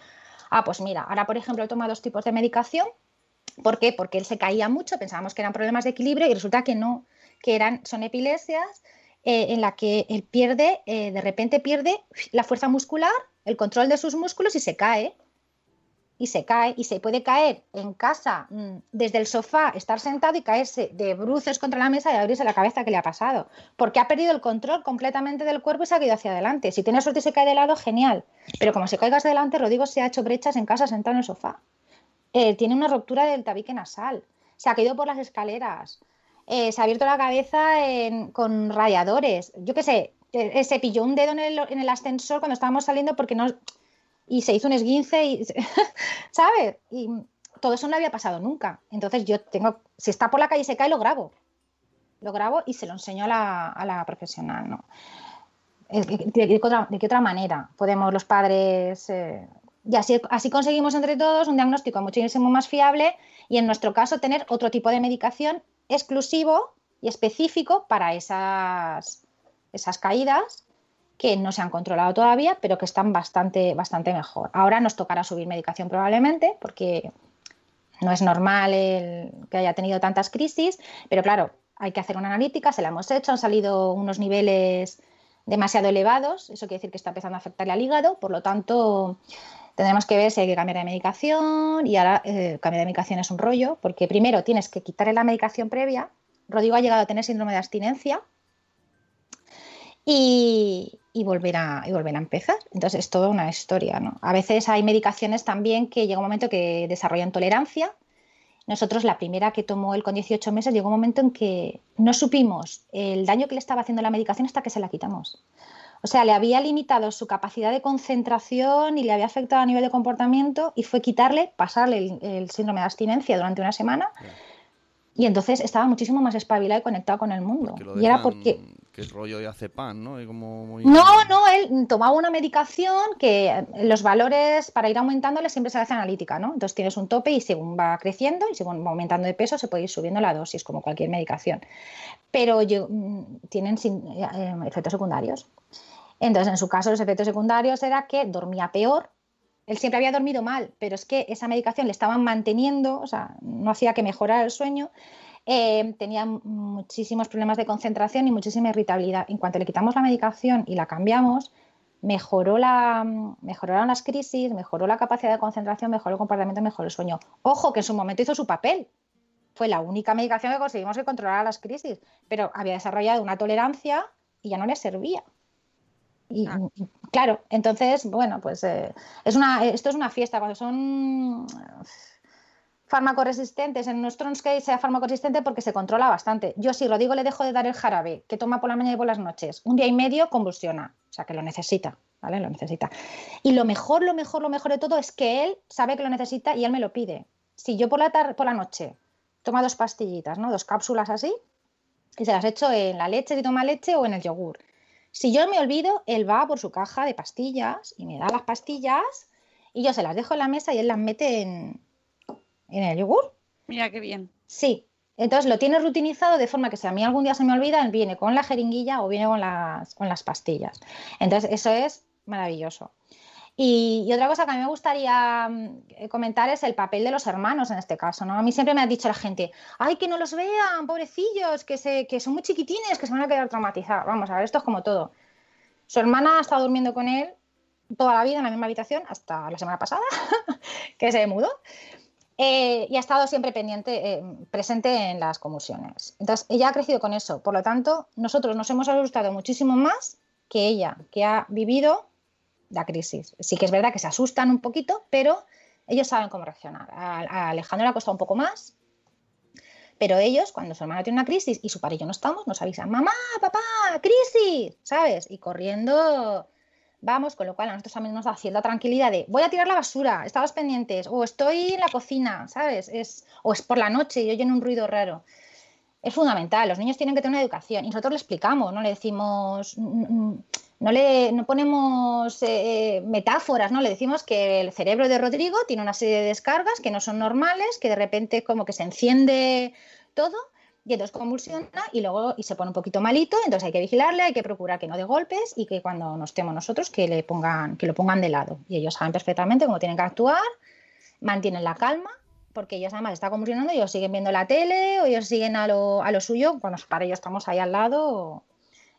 ah, pues mira, ahora por ejemplo he tomado dos tipos de medicación, ¿por qué? Porque él se caía mucho, pensábamos que eran problemas de equilibrio y resulta que no, que eran, son epilesias eh, en la que él pierde, eh, de repente pierde la fuerza muscular, el control de sus músculos y se cae. Y se cae, y se puede caer en casa mm, desde el sofá, estar sentado y caerse de bruces contra la mesa y abrirse la cabeza que le ha pasado. Porque ha perdido el control completamente del cuerpo y se ha ido hacia adelante. Si tiene suerte y se cae de lado, genial. Pero como se caiga hacia adelante, Rodrigo se ha hecho brechas en casa sentado en el sofá. Eh, tiene una ruptura del tabique nasal. Se ha caído por las escaleras eh, se ha abierto la cabeza con radiadores. Yo qué sé, eh, se pilló un dedo en el ascensor cuando estábamos saliendo porque no. Y se hizo un esguince, y, ¿sabes? Y todo eso no había pasado nunca. Entonces yo tengo. Si está por la calle y se cae, lo grabo. Lo grabo y se lo enseño a la, a la profesional, ¿no? Eh, ¿De, de- de qué otra, de qué otra manera podemos los padres.? eh, y así, así conseguimos entre todos un diagnóstico muchísimo más fiable y en nuestro caso tener otro tipo de medicación exclusivo y específico para esas, esas caídas que no se han controlado todavía, pero que están bastante, bastante mejor. Ahora nos tocará subir medicación probablemente, porque no es normal que haya tenido tantas crisis, pero claro, hay que hacer una analítica, se la hemos hecho, han salido unos niveles demasiado elevados, eso quiere decir que está empezando a afectarle al hígado, por lo tanto tendremos que ver si hay que cambiar de medicación y ahora eh, cambiar de medicación es un rollo, porque primero tienes que quitarle la medicación previa, Rodrigo ha llegado a tener síndrome de abstinencia y, y volver a, y volver a empezar. Entonces es toda una historia. ¿no? A veces hay medicaciones también que llega un momento que desarrollan tolerancia. Nosotros, la primera que tomó él con 18 meses, llegó un momento en que no supimos el daño que le estaba haciendo la medicación hasta que se la quitamos. O sea, le había limitado su capacidad de concentración y le había afectado a nivel de comportamiento y fue quitarle, pasarle el, el síndrome de abstinencia durante una semana y entonces estaba muchísimo más espabilado y conectado con el mundo. Lo Y era porque Que es rollo de hace pan, ¿no? Y como muy... no, no, él tomaba una medicación que eh, los valores para ir aumentándole siempre se hace analítica, ¿no? Entonces tienes un tope y según va creciendo y según va aumentando de peso se puede ir subiendo la dosis, como cualquier medicación. Pero yo- mm, tienen sin- eh, efectos secundarios. Entonces, en su caso, los efectos secundarios era que dormía peor. Él siempre había dormido mal, pero es que esa medicación le estaban manteniendo, o sea, no hacía que mejorara el sueño. Eh, tenía muchísimos problemas de concentración y muchísima irritabilidad. En cuanto le quitamos la medicación y la cambiamos, mejoró la, mejoraron las crisis, mejoró la capacidad de concentración, mejoró el comportamiento, mejoró el sueño. Ojo, que en su momento hizo su papel. Fue la única medicación que conseguimos que controlara las crisis, pero había desarrollado una tolerancia y ya no le servía. Y, y, claro, entonces, bueno, pues eh, es una, esto es una fiesta. Cuando son fármacoresistentes, en es que sea fármacoresistente porque se controla bastante. Yo si Rodrigo le dejo de dar el jarabe que toma por la mañana y por las noches, un día y medio convulsiona, o sea que lo necesita, ¿vale? Lo necesita. Y lo mejor, lo mejor, lo mejor de todo es que él sabe que lo necesita y él me lo pide. Si yo por la tarde, por la noche toma dos pastillitas, ¿no? Dos cápsulas así, y se las echo en la leche si toma leche o en el yogur. Si yo me olvido, él va por su caja de pastillas y me da las pastillas y yo se las dejo en la mesa y él las mete en, en el yogur. Mira qué bien. Sí. Entonces lo tiene rutinizado de forma que si a mí algún día se me olvida, él viene con la jeringuilla o viene con las, con las pastillas. Entonces eso es maravilloso. Y, y, otra cosa que a mí me gustaría mm, comentar es el papel de los hermanos en este caso. ¿no? A mí siempre me ha dicho la gente, ay, que no los vean, pobrecillos, que, se, que son muy chiquitines, que se van a quedar traumatizados. Vamos a ver, esto es como todo. Su hermana ha estado durmiendo con él toda la vida en la misma habitación, hasta la semana pasada, que se mudó. Eh, y ha estado siempre pendiente, eh, presente en las convulsiones. Entonces, ella ha crecido con eso. Por lo tanto, nosotros nos hemos asustado muchísimo más que ella, que ha vivido la crisis. Sí que es verdad que se asustan un poquito, pero ellos saben cómo reaccionar. A, Alejandro le ha costado un poco más, Pero ellos, cuando su hermano tiene una crisis y su padre y yo no estamos, nos avisan, mamá, papá, crisis, ¿sabes? Y corriendo vamos, con lo cual a nosotros también nos da cierta tranquilidad de voy a tirar la basura, estabas pendientes, o estoy en la cocina, ¿sabes? Es, o es por la noche y oyen un ruido raro. Es fundamental, los niños tienen que tener una educación y nosotros le explicamos, no le decimos, no le no ponemos eh, metáforas, ¿no? Le decimos que el cerebro de Rodrigo tiene una serie de descargas que no son normales, que de repente como que se enciende todo y entonces convulsiona y luego y se pone un poquito malito, entonces hay que vigilarle, hay que procurar que no dé golpes y que cuando nos estemos nosotros que le pongan que lo pongan de lado y ellos saben perfectamente cómo tienen que actuar, mantienen la calma porque ellos además están convulsionando, ellos siguen viendo la tele o ellos siguen a lo, a lo suyo, cuando para ellos estamos ahí al lado.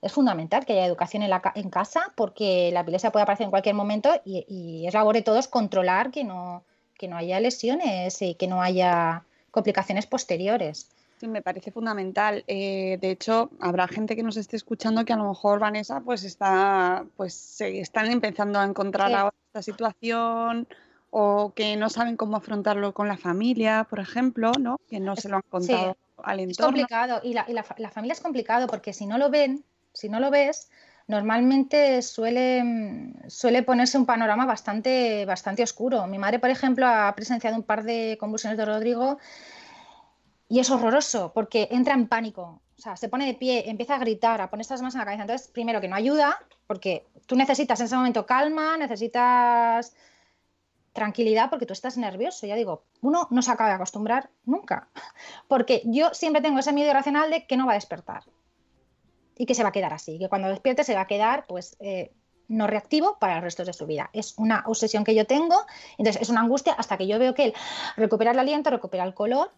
Es fundamental que haya educación en, la, en casa porque la epilepsia puede aparecer en cualquier momento y, y es labor de todos controlar que no, que no haya lesiones y que no haya complicaciones posteriores. Sí, me parece fundamental. Eh, de hecho, habrá gente que nos esté escuchando que a lo mejor Vanessa pues está, pues se están empezando a encontrar Sí. ahora esta situación o que no saben cómo afrontarlo con la familia, por ejemplo, ¿no? Que no se lo han contado al Es entorno. complicado y, la, y la la familia es complicado porque si no lo ven, si no lo ves, normalmente suele, suele ponerse un panorama bastante, bastante oscuro. Mi madre, por ejemplo, ha presenciado un par de convulsiones de Rodrigo y es horroroso porque entra en pánico. O sea, se pone de pie, empieza a gritar, a poner estas manos en la cabeza. Entonces, primero que no ayuda, porque tú necesitas en ese momento calma, necesitas tranquilidad porque tú estás nervioso. Ya digo, uno no se acaba de acostumbrar nunca. Porque yo siempre tengo ese miedo irracional de que no va a despertar y que se va a quedar así, que cuando despierte se va a quedar pues eh, no reactivo para el resto de su vida. Es una obsesión que yo tengo, entonces es una angustia hasta que yo veo que él recupera el aliento, recupera el color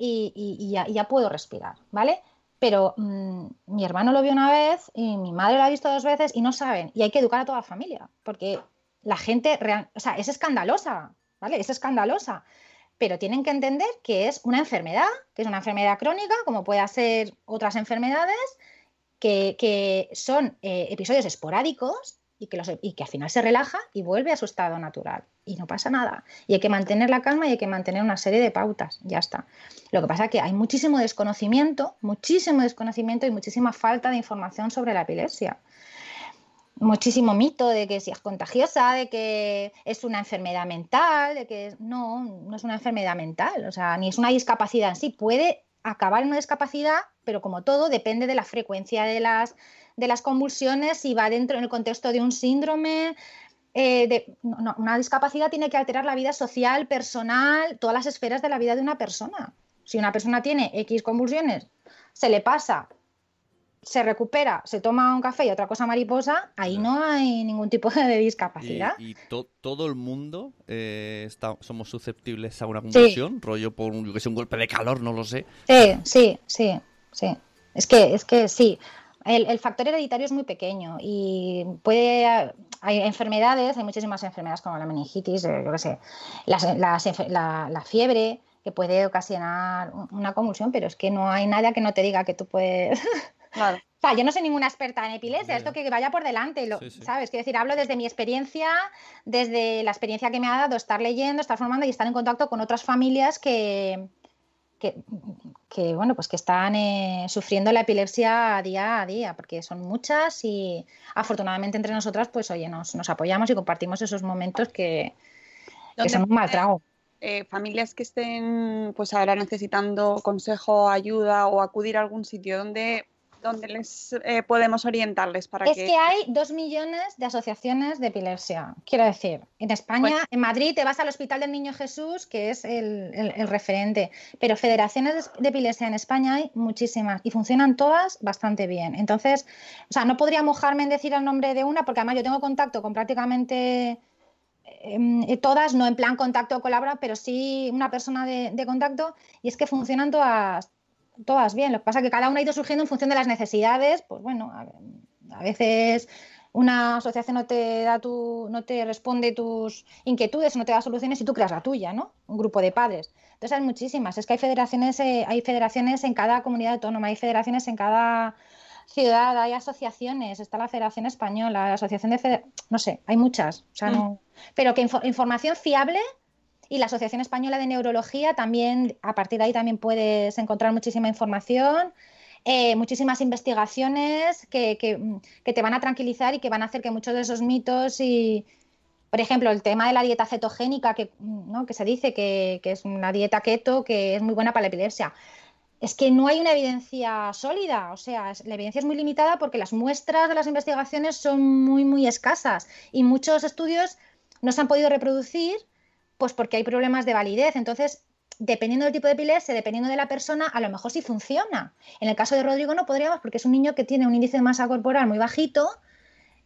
y, ya puedo respirar, ¿vale? Pero mm, mi hermano lo vio una vez y mi madre lo ha visto dos veces y no saben. Y hay que educar a toda la familia, porque la gente, real- o sea, es escandalosa, ¿vale? Es escandalosa. Pero tienen que entender que es una enfermedad, que es una enfermedad crónica, como puede ser otras enfermedades, que, que son eh, episodios esporádicos y que, los, y que al final se relaja y vuelve a su estado natural. Y no pasa nada. Y hay que mantener la calma y hay que mantener una serie de pautas. Ya está. Lo que pasa es que hay muchísimo desconocimiento, muchísimo desconocimiento y muchísima falta de información sobre la epilepsia. Muchísimo mito de que si es contagiosa, de que es una enfermedad mental, de que no, no es una enfermedad mental, o sea, ni es una discapacidad en sí. Puede acabar en una discapacidad, pero como todo depende de la frecuencia de las, de las convulsiones, si va dentro en el contexto de un síndrome. eh, de, no, una discapacidad tiene que alterar la vida social, personal, todas las esferas de la vida de una persona. Si una persona tiene X convulsiones, se le pasa, se recupera, se toma un café y otra cosa mariposa, ahí no hay ningún tipo de discapacidad. Y, y to- todo el mundo eh, está- somos susceptibles a una convulsión, rollo por un, yo que sé, un golpe de calor, no lo sé. Sí, sí, sí, sí. Es que, es que sí. El, el factor hereditario es muy pequeño y puede. Hay enfermedades, hay muchísimas enfermedades como la meningitis, eh, yo qué sé, las- las la, la fiebre que puede ocasionar un- una convulsión, pero es que no hay nada que no te diga que tú puedes. Claro. O sea, yo no soy ninguna experta en epilepsia, esto que vaya por delante, lo- Sí, sí. ¿sabes? Quiero decir, hablo desde mi experiencia, desde la experiencia que me ha dado estar leyendo, estar formando y estar en contacto con otras familias que, que, que, bueno, pues que están eh, sufriendo la epilepsia día a día, porque son muchas y afortunadamente entre nosotras, pues oye, nos, nos apoyamos y compartimos esos momentos que, que ¿Dónde son un mal trago. eh, familias que estén pues ahora necesitando consejo, ayuda o acudir a algún sitio donde, donde les eh, podemos orientarles para Es que... que hay dos millones de asociaciones de epilepsia. Quiero decir, en España, Bueno. en Madrid, te vas al Hospital del Niño Jesús, que es el, el- el referente. Pero federaciones de epilepsia en España hay muchísimas y funcionan todas bastante bien. Entonces, o sea, no podría mojarme en decir el nombre de una, porque además yo tengo contacto con prácticamente em, eh, todas, no en plan contacto o colabora, pero sí una persona de, de contacto, y es que funcionan todas, todas bien. Lo que pasa es que cada una ha ido surgiendo en función de las necesidades, pues bueno, a, a veces una asociación no te da tu, no te responde tus inquietudes, no te da soluciones y tú creas la tuya, ¿no? Un grupo de padres. Entonces hay muchísimas. Es que hay federaciones, eh, hay federaciones en cada comunidad autónoma, hay federaciones en cada ciudad, hay asociaciones, está la Federación Española, la Asociación de Fede- no sé, hay muchas, o sea, Mm. no, pero que info- información fiable Y la Asociación Española de Neurología también, a partir de ahí también puedes encontrar muchísima información. eh, muchísimas investigaciones que, que- que te van a tranquilizar y que van a hacer que muchos de esos mitos y, por ejemplo, el tema de la dieta cetogénica, que, ¿no? que se dice que, que es una dieta keto que es muy buena para la epilepsia. Es que no hay una evidencia sólida, o sea, la evidencia es muy limitada porque las muestras de las investigaciones son muy, muy escasas y muchos estudios no se han podido reproducir pues porque hay problemas de validez. Entonces, dependiendo del tipo de epilepsia, dependiendo de la persona, a lo mejor sí funciona. En el caso de Rodrigo no podríamos porque es un niño que tiene un índice de masa corporal muy bajito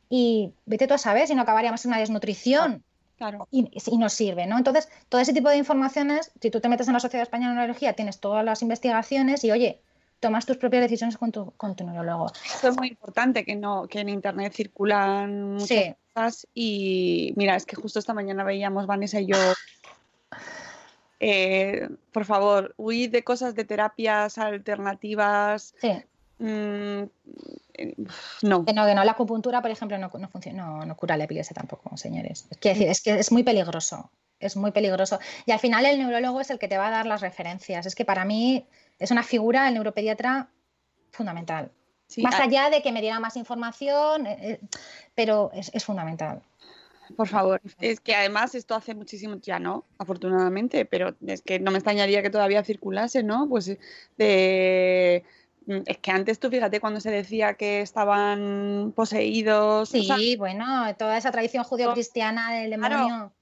y vete tú a saber si no acabaríamos en una desnutrición. Claro. Y, y nos sirve, ¿no? Entonces, todo ese tipo de informaciones, si tú te metes en la Sociedad Española de Neurología, tienes todas las investigaciones y, oye, tomas tus propias decisiones con tu, con tu neurólogo. Esto es muy importante que no que en internet circulan muchas Sí. cosas y mira, es que justo esta mañana veíamos Vanessa y yo eh, por favor, huid de cosas de terapias alternativas. Sí. Mm, eh, no. Que no, que no, la acupuntura, por ejemplo, no, no, funciona, no, no cura la epilepsia tampoco, señores. Es que, decir, es que es muy peligroso, es muy peligroso. Y al final el neurólogo es el que te va a dar las referencias. Es que para mí es una figura, el neuropediatra, fundamental. Sí, más a- allá de que me diera más información, eh, eh, pero es, es fundamental. Por favor, es que además esto hace muchísimo, ya no, afortunadamente, pero es que no me extrañaría que todavía circulase, ¿no? Pues eh, de... mm, Es que antes tú fíjate cuando se decía que estaban poseídos. o Sí, sea, bueno, toda esa tradición judío-cristiana del Claro. demonio. Claro,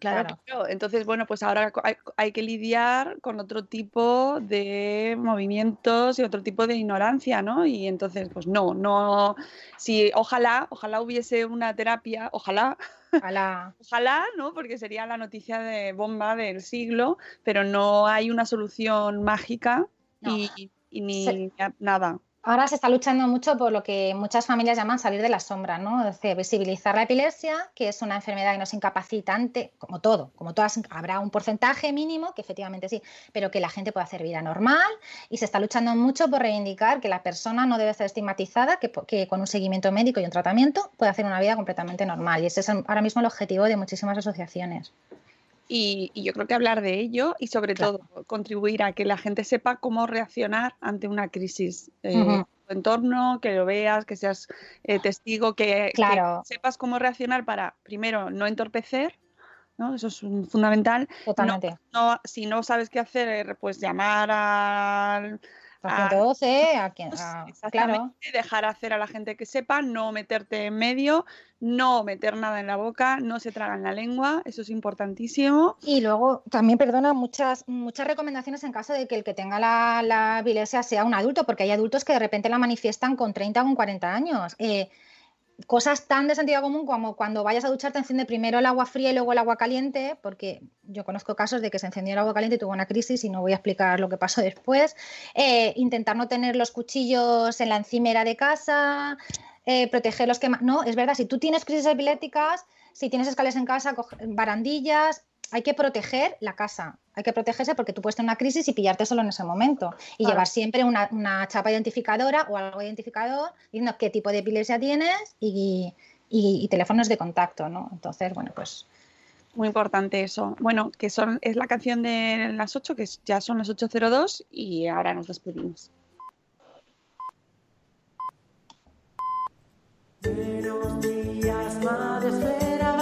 Claro. claro. Entonces, bueno, pues ahora hay, hay que lidiar con otro tipo de movimientos y otro tipo de ignorancia, ¿no? Y entonces, pues no, no, si ojalá, ojalá hubiese una terapia, ojalá, Ojalá. ojalá, ¿no? Porque sería la noticia de bomba del siglo, pero no hay una solución mágica No. y, y ni Se- nada. Ahora se está luchando mucho por lo que muchas familias llaman salir de la sombra, ¿no? Visibilizar la epilepsia, que es una enfermedad que no es incapacitante, como todo, como todas, habrá un porcentaje mínimo, que efectivamente sí, pero que la gente puede hacer vida normal y se está luchando mucho por reivindicar que la persona no debe ser estigmatizada, que, que con un seguimiento médico y un tratamiento puede hacer una vida completamente normal. Y ese es ahora mismo el objetivo de muchísimas asociaciones. Y, y yo creo que hablar de ello y sobre Claro. todo contribuir a que la gente sepa cómo reaccionar ante una crisis. eh, Ujú. en tu entorno, que lo veas, que seas eh, testigo, que, que Claro. sepas cómo reaccionar para, primero, no entorpecer, ¿no? Eso es un- fundamental. No- Totalmente. no- si no sabes qué hacer, eh, pues llamar al... A- 112, a quien, a- claro. dejar hacer a la gente que sepa, no meterte en medio, no meter nada en la boca, no se traga en la lengua, eso es importantísimo. Y luego también, perdona, muchas, muchas recomendaciones en caso de que el que tenga la, la epilepsia sea un adulto, porque hay adultos que de repente la manifiestan con 30 o con 40 años. Eh, cosas tan de sentido común como cuando vayas a ducharte enciende primero el agua fría y luego el agua caliente, porque yo conozco casos de que se encendió el agua caliente y tuvo una crisis y no voy a explicar lo que pasó después. Eh, intentar no tener los cuchillos en la encimera de casa, eh, proteger los que... No, es verdad, si tú tienes crisis epilépticas, si tienes escaleras en casa, barandillas, hay que proteger la casa, hay que protegerse porque tú puedes tener una crisis y pillarte solo en ese momento. Y Claro. llevar siempre una, una chapa identificadora o algo identificador diciendo qué tipo de epilepsia tienes y, y- y teléfonos de contacto, ¿no? Entonces, bueno, pues Muy importante eso. Bueno, que son, es la canción de las 8, que es- ya son las 8.02 y ahora nos despedimos. Buenos días, madre esfera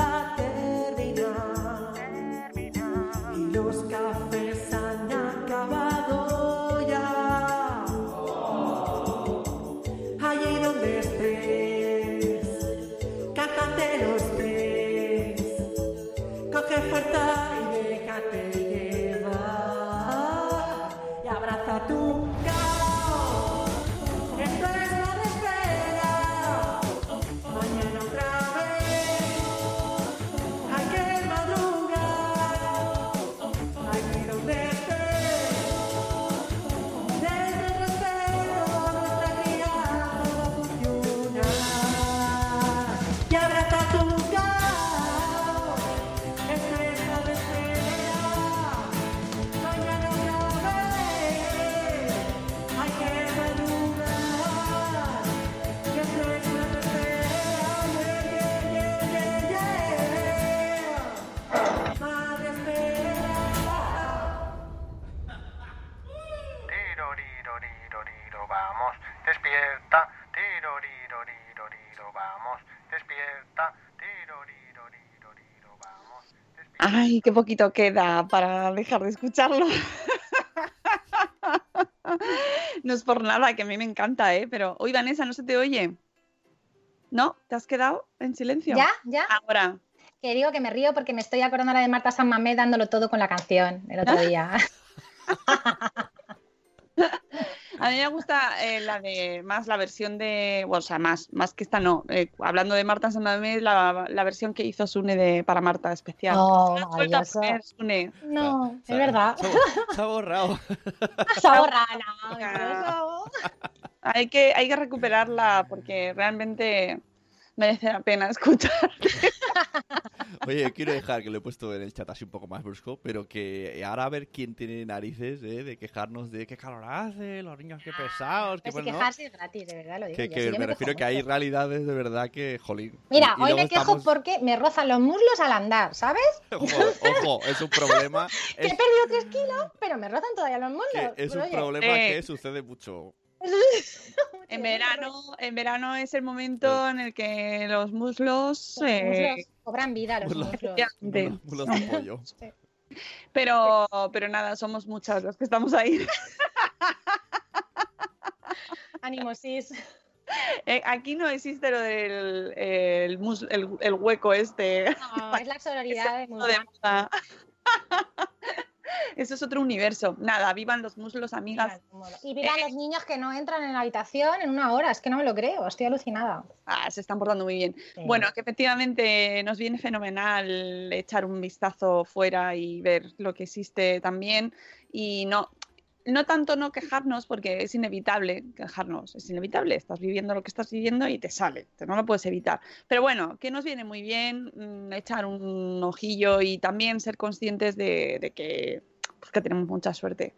Ay, qué poquito queda para dejar de escucharlo. No es por nada, que a mí me encanta, ¿eh? Pero, hoy Vanessa, ¿no se te oye? ¿No? ¿Te has quedado en silencio? ¿Ya? ¿Ya? Ahora. Que digo que me río porque me estoy acordando ahora de Marta San Mamé dándolo todo con la canción el otro día. A mí me gusta eh, la de más la versión de, bueno, o sea, más, más que esta no. Eh, hablando de Marta Sanamé, la, la versión que hizo Sune de para Marta especial. Oh, No Sune. No, es verdad. Se ha borrado. Se ha borrado, no. Hay que, hay que recuperarla porque realmente merece la pena escuchar. Oye, quiero dejar que lo he puesto en el chat así un poco más brusco, pero que ahora a ver quién tiene narices ¿eh? de quejarnos de qué calor hace, los niños qué pesados, qué Pero si bueno, ¿no? quejarse es gratis, de verdad lo digo. Que, yo, que me me refiero que hay realidades de verdad que, jolín. Mira, Y- y hoy me quejo estamos- porque me rozan los muslos al andar, ¿sabes? Ojo, ojo, es un problema. Que Es, he perdido tres kilos, pero me rozan todavía los muslos. que es un oye, problema Eh. que sucede mucho. En verano, en verano es el momento en el que los muslos, los eh, muslos cobran vida, los Muslos. muslos. de pollo. Pero, pero nada, somos muchas los que estamos ahí. Ánimo, sis. Eh, aquí no existe lo del el, el- el hueco este. No, es la sororidad de de moda. Eso es otro universo. Nada, vivan los muslos, amigas. Y vivan los niños que no entran en la habitación en una hora, es que no me lo creo, estoy alucinada. Ah, se están portando muy bien. Sí. Bueno, que efectivamente nos viene fenomenal echar un vistazo fuera y ver lo que existe también. Y no, no tanto no quejarnos, porque es inevitable quejarnos, es inevitable. Estás viviendo lo que estás viviendo y te sale, te- no lo puedes evitar. Pero bueno, que nos viene muy bien mm, echar un ojillo y también ser conscientes de, de que, pues, que tenemos mucha suerte.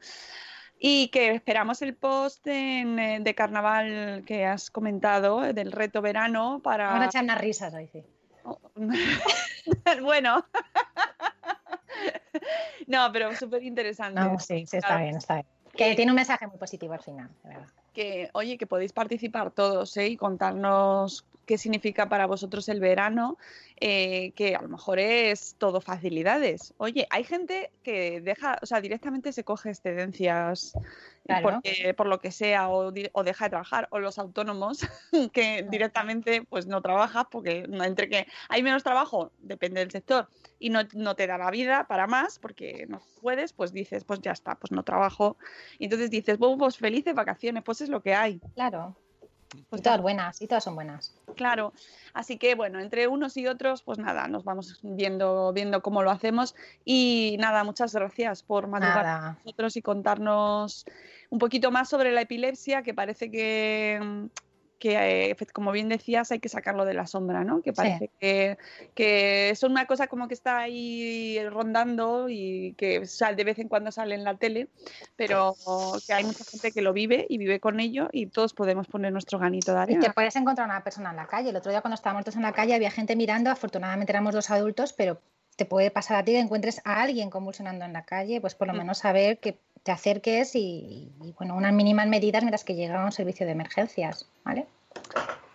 Y que esperamos el post en, eh, de carnaval que has comentado, eh, del reto verano para... Vamos a echar unas risas hoy, sí. bueno. no, pero súper interesante. No, sí, sí, está bien, está bien. Que tiene un mensaje muy positivo al final, de verdad. Que, oye, que podéis participar todos ¿eh? y contarnos qué significa para vosotros el verano, eh, que a lo mejor es todo facilidades. Oye, hay gente que deja, o sea, directamente se coge excedencias Claro. porque, por lo que sea o, o deja de trabajar, o los autónomos que directamente pues no trabajas porque entre que hay menos trabajo, depende del sector, y no, no te da la vida para más porque no puedes, pues dices, pues ya está, pues no trabajo. Y entonces dices, bueno, pues felices vacaciones, pues es lo que hay. Claro. Pues y todas buenas, y todas son buenas. Claro, así que bueno, entre unos y otros, pues nada, nos vamos viendo, viendo cómo lo hacemos. Y nada, muchas gracias por madrugar Nada. con nosotros y contarnos un poquito más sobre la epilepsia, que parece que, mm, que eh, efe- como bien decías, hay que sacarlo de la sombra, ¿no? Que parece que, que es una cosa como que está ahí rondando y que sal- de vez en cuando sale en la tele, pero que hay mucha gente que lo vive y vive con ello y todos podemos poner nuestro ganito de Y arena. te puedes encontrar una persona en la calle. El otro día cuando estábamos todos en la calle había gente mirando, afortunadamente éramos dos adultos, pero te puede pasar a ti que encuentres a alguien convulsionando en la calle, pues por lo Mm. menos saber que te acerques y, y, bueno, unas mínimas medidas mientras que llega un servicio de emergencias, ¿vale?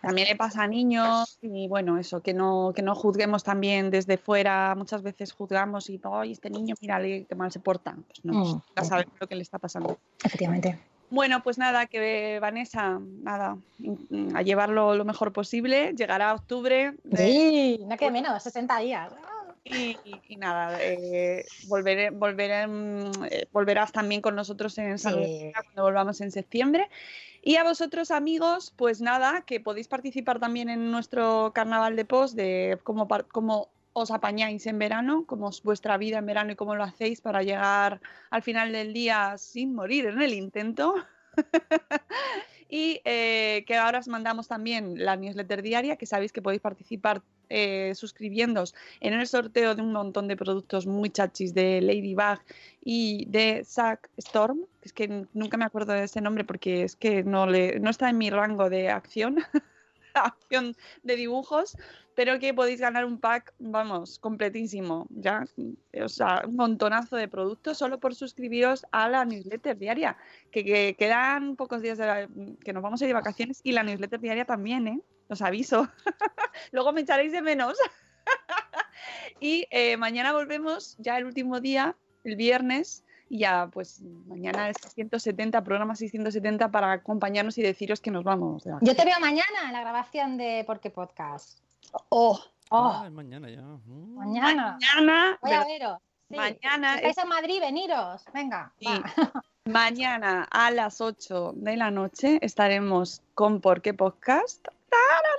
También le pasa a niños y bueno, eso, que no, que no juzguemos también desde fuera. Muchas veces juzgamos y, ay, este niño, mírale qué mal se porta. Pues no, Mm, ya sabemos lo que le está pasando. Efectivamente. Bueno, pues nada, que Vanessa, nada, mm, a llevarlo lo mejor posible. Llegará octubre. de- Sí, no que menos, 60 días. Y, y- nada, eh, volveré, volveré, mm, eh, volverás también con nosotros en San Sí. Cuando volvamos en septiembre. Y a vosotros, amigos, pues nada, que podéis participar también en nuestro carnaval de post de cómo, cómo os apañáis en verano, cómo es vuestra vida en verano y cómo lo hacéis para llegar al final del día sin morir en el intento. y eh, que ahora os mandamos también la newsletter diaria, que sabéis que podéis participar eh, suscribiéndoos en el sorteo de un montón de productos muy chachis de Ladybug y de Zack Storm, es que nunca me acuerdo de ese nombre porque es que no, le, no está en mi rango de acción, de dibujos, pero que podéis ganar un pack, vamos, completísimo, ya, o sea, un montonazo de productos solo por suscribiros a la newsletter diaria, que, que quedan pocos días de que nos vamos a ir de vacaciones y la newsletter diaria también, ¿eh? Os aviso. Luego me echaréis de menos. Y eh, mañana volvemos, ya el último día, el viernes, y ya pues mañana es 670, programa 670 para acompañarnos y deciros que nos vamos. de Yo te veo mañana en la grabación de Porque Podcast. Oh, Oh, Ah, es mañana ya. Mm. mañana. mañana, Voy a veros. sí. Mañana Si estáis es- en Madrid, veniros. Venga. Sí. va. Mañana a las 8 de la noche estaremos con Por qué Podcast. Tararara.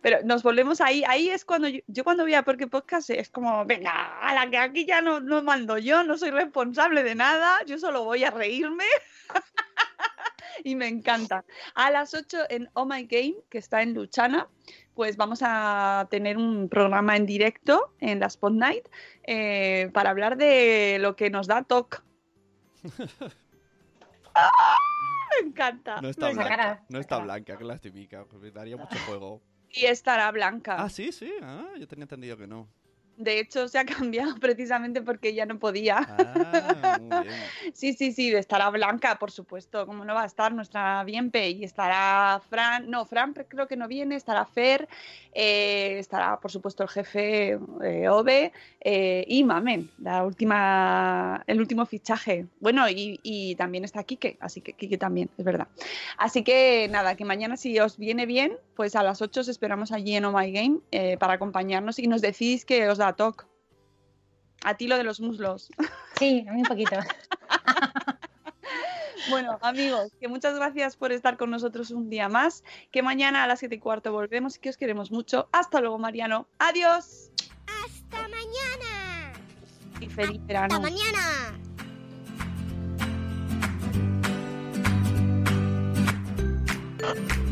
Pero nos volvemos ahí. Ahí es cuando yo, yo cuando voy a Por qué Podcast es como, venga, a la que aquí ya no, no mando yo, no soy responsable de nada, yo solo voy a reírme. y me encanta. A las 8 en Oh My Game, que está en Luchana, pues vamos a tener un programa en directo en la Spot Night eh, para hablar de lo que nos da TOC. ¡Ah! Me encanta. No está me Esa encanta. blanca. No está blanca, que lastimica. Me daría mucho juego. Y estará blanca. Ah, sí, sí. Ah, yo tenía entendido que no. De hecho, se ha cambiado precisamente porque ella no podía. Ah, muy bien. Sí, sí, sí, estará Blanca, por supuesto. ¿Cómo no va a estar nuestra Bienpe? Y estará Fran, no, Fran creo que no viene, estará Fer, eh, estará, por supuesto, el jefe eh, Ove eh, y Mamen, la última, el último fichaje. Bueno, y, y también está Quique, así que Quique también, es verdad. Así que nada, que mañana si os viene bien, pues a las 8 os esperamos allí en Oh My Game eh, para acompañarnos y nos decís que os da da TOC. A ti lo de los muslos. Sí, a mí un poquito. Bueno, amigos, que muchas gracias por estar con nosotros un día más. Que mañana a las 7 y cuarto volvemos y que os queremos mucho. Hasta luego, Mariano. Adiós. Hasta mañana. Y feliz verano. Hasta mañana. Ah.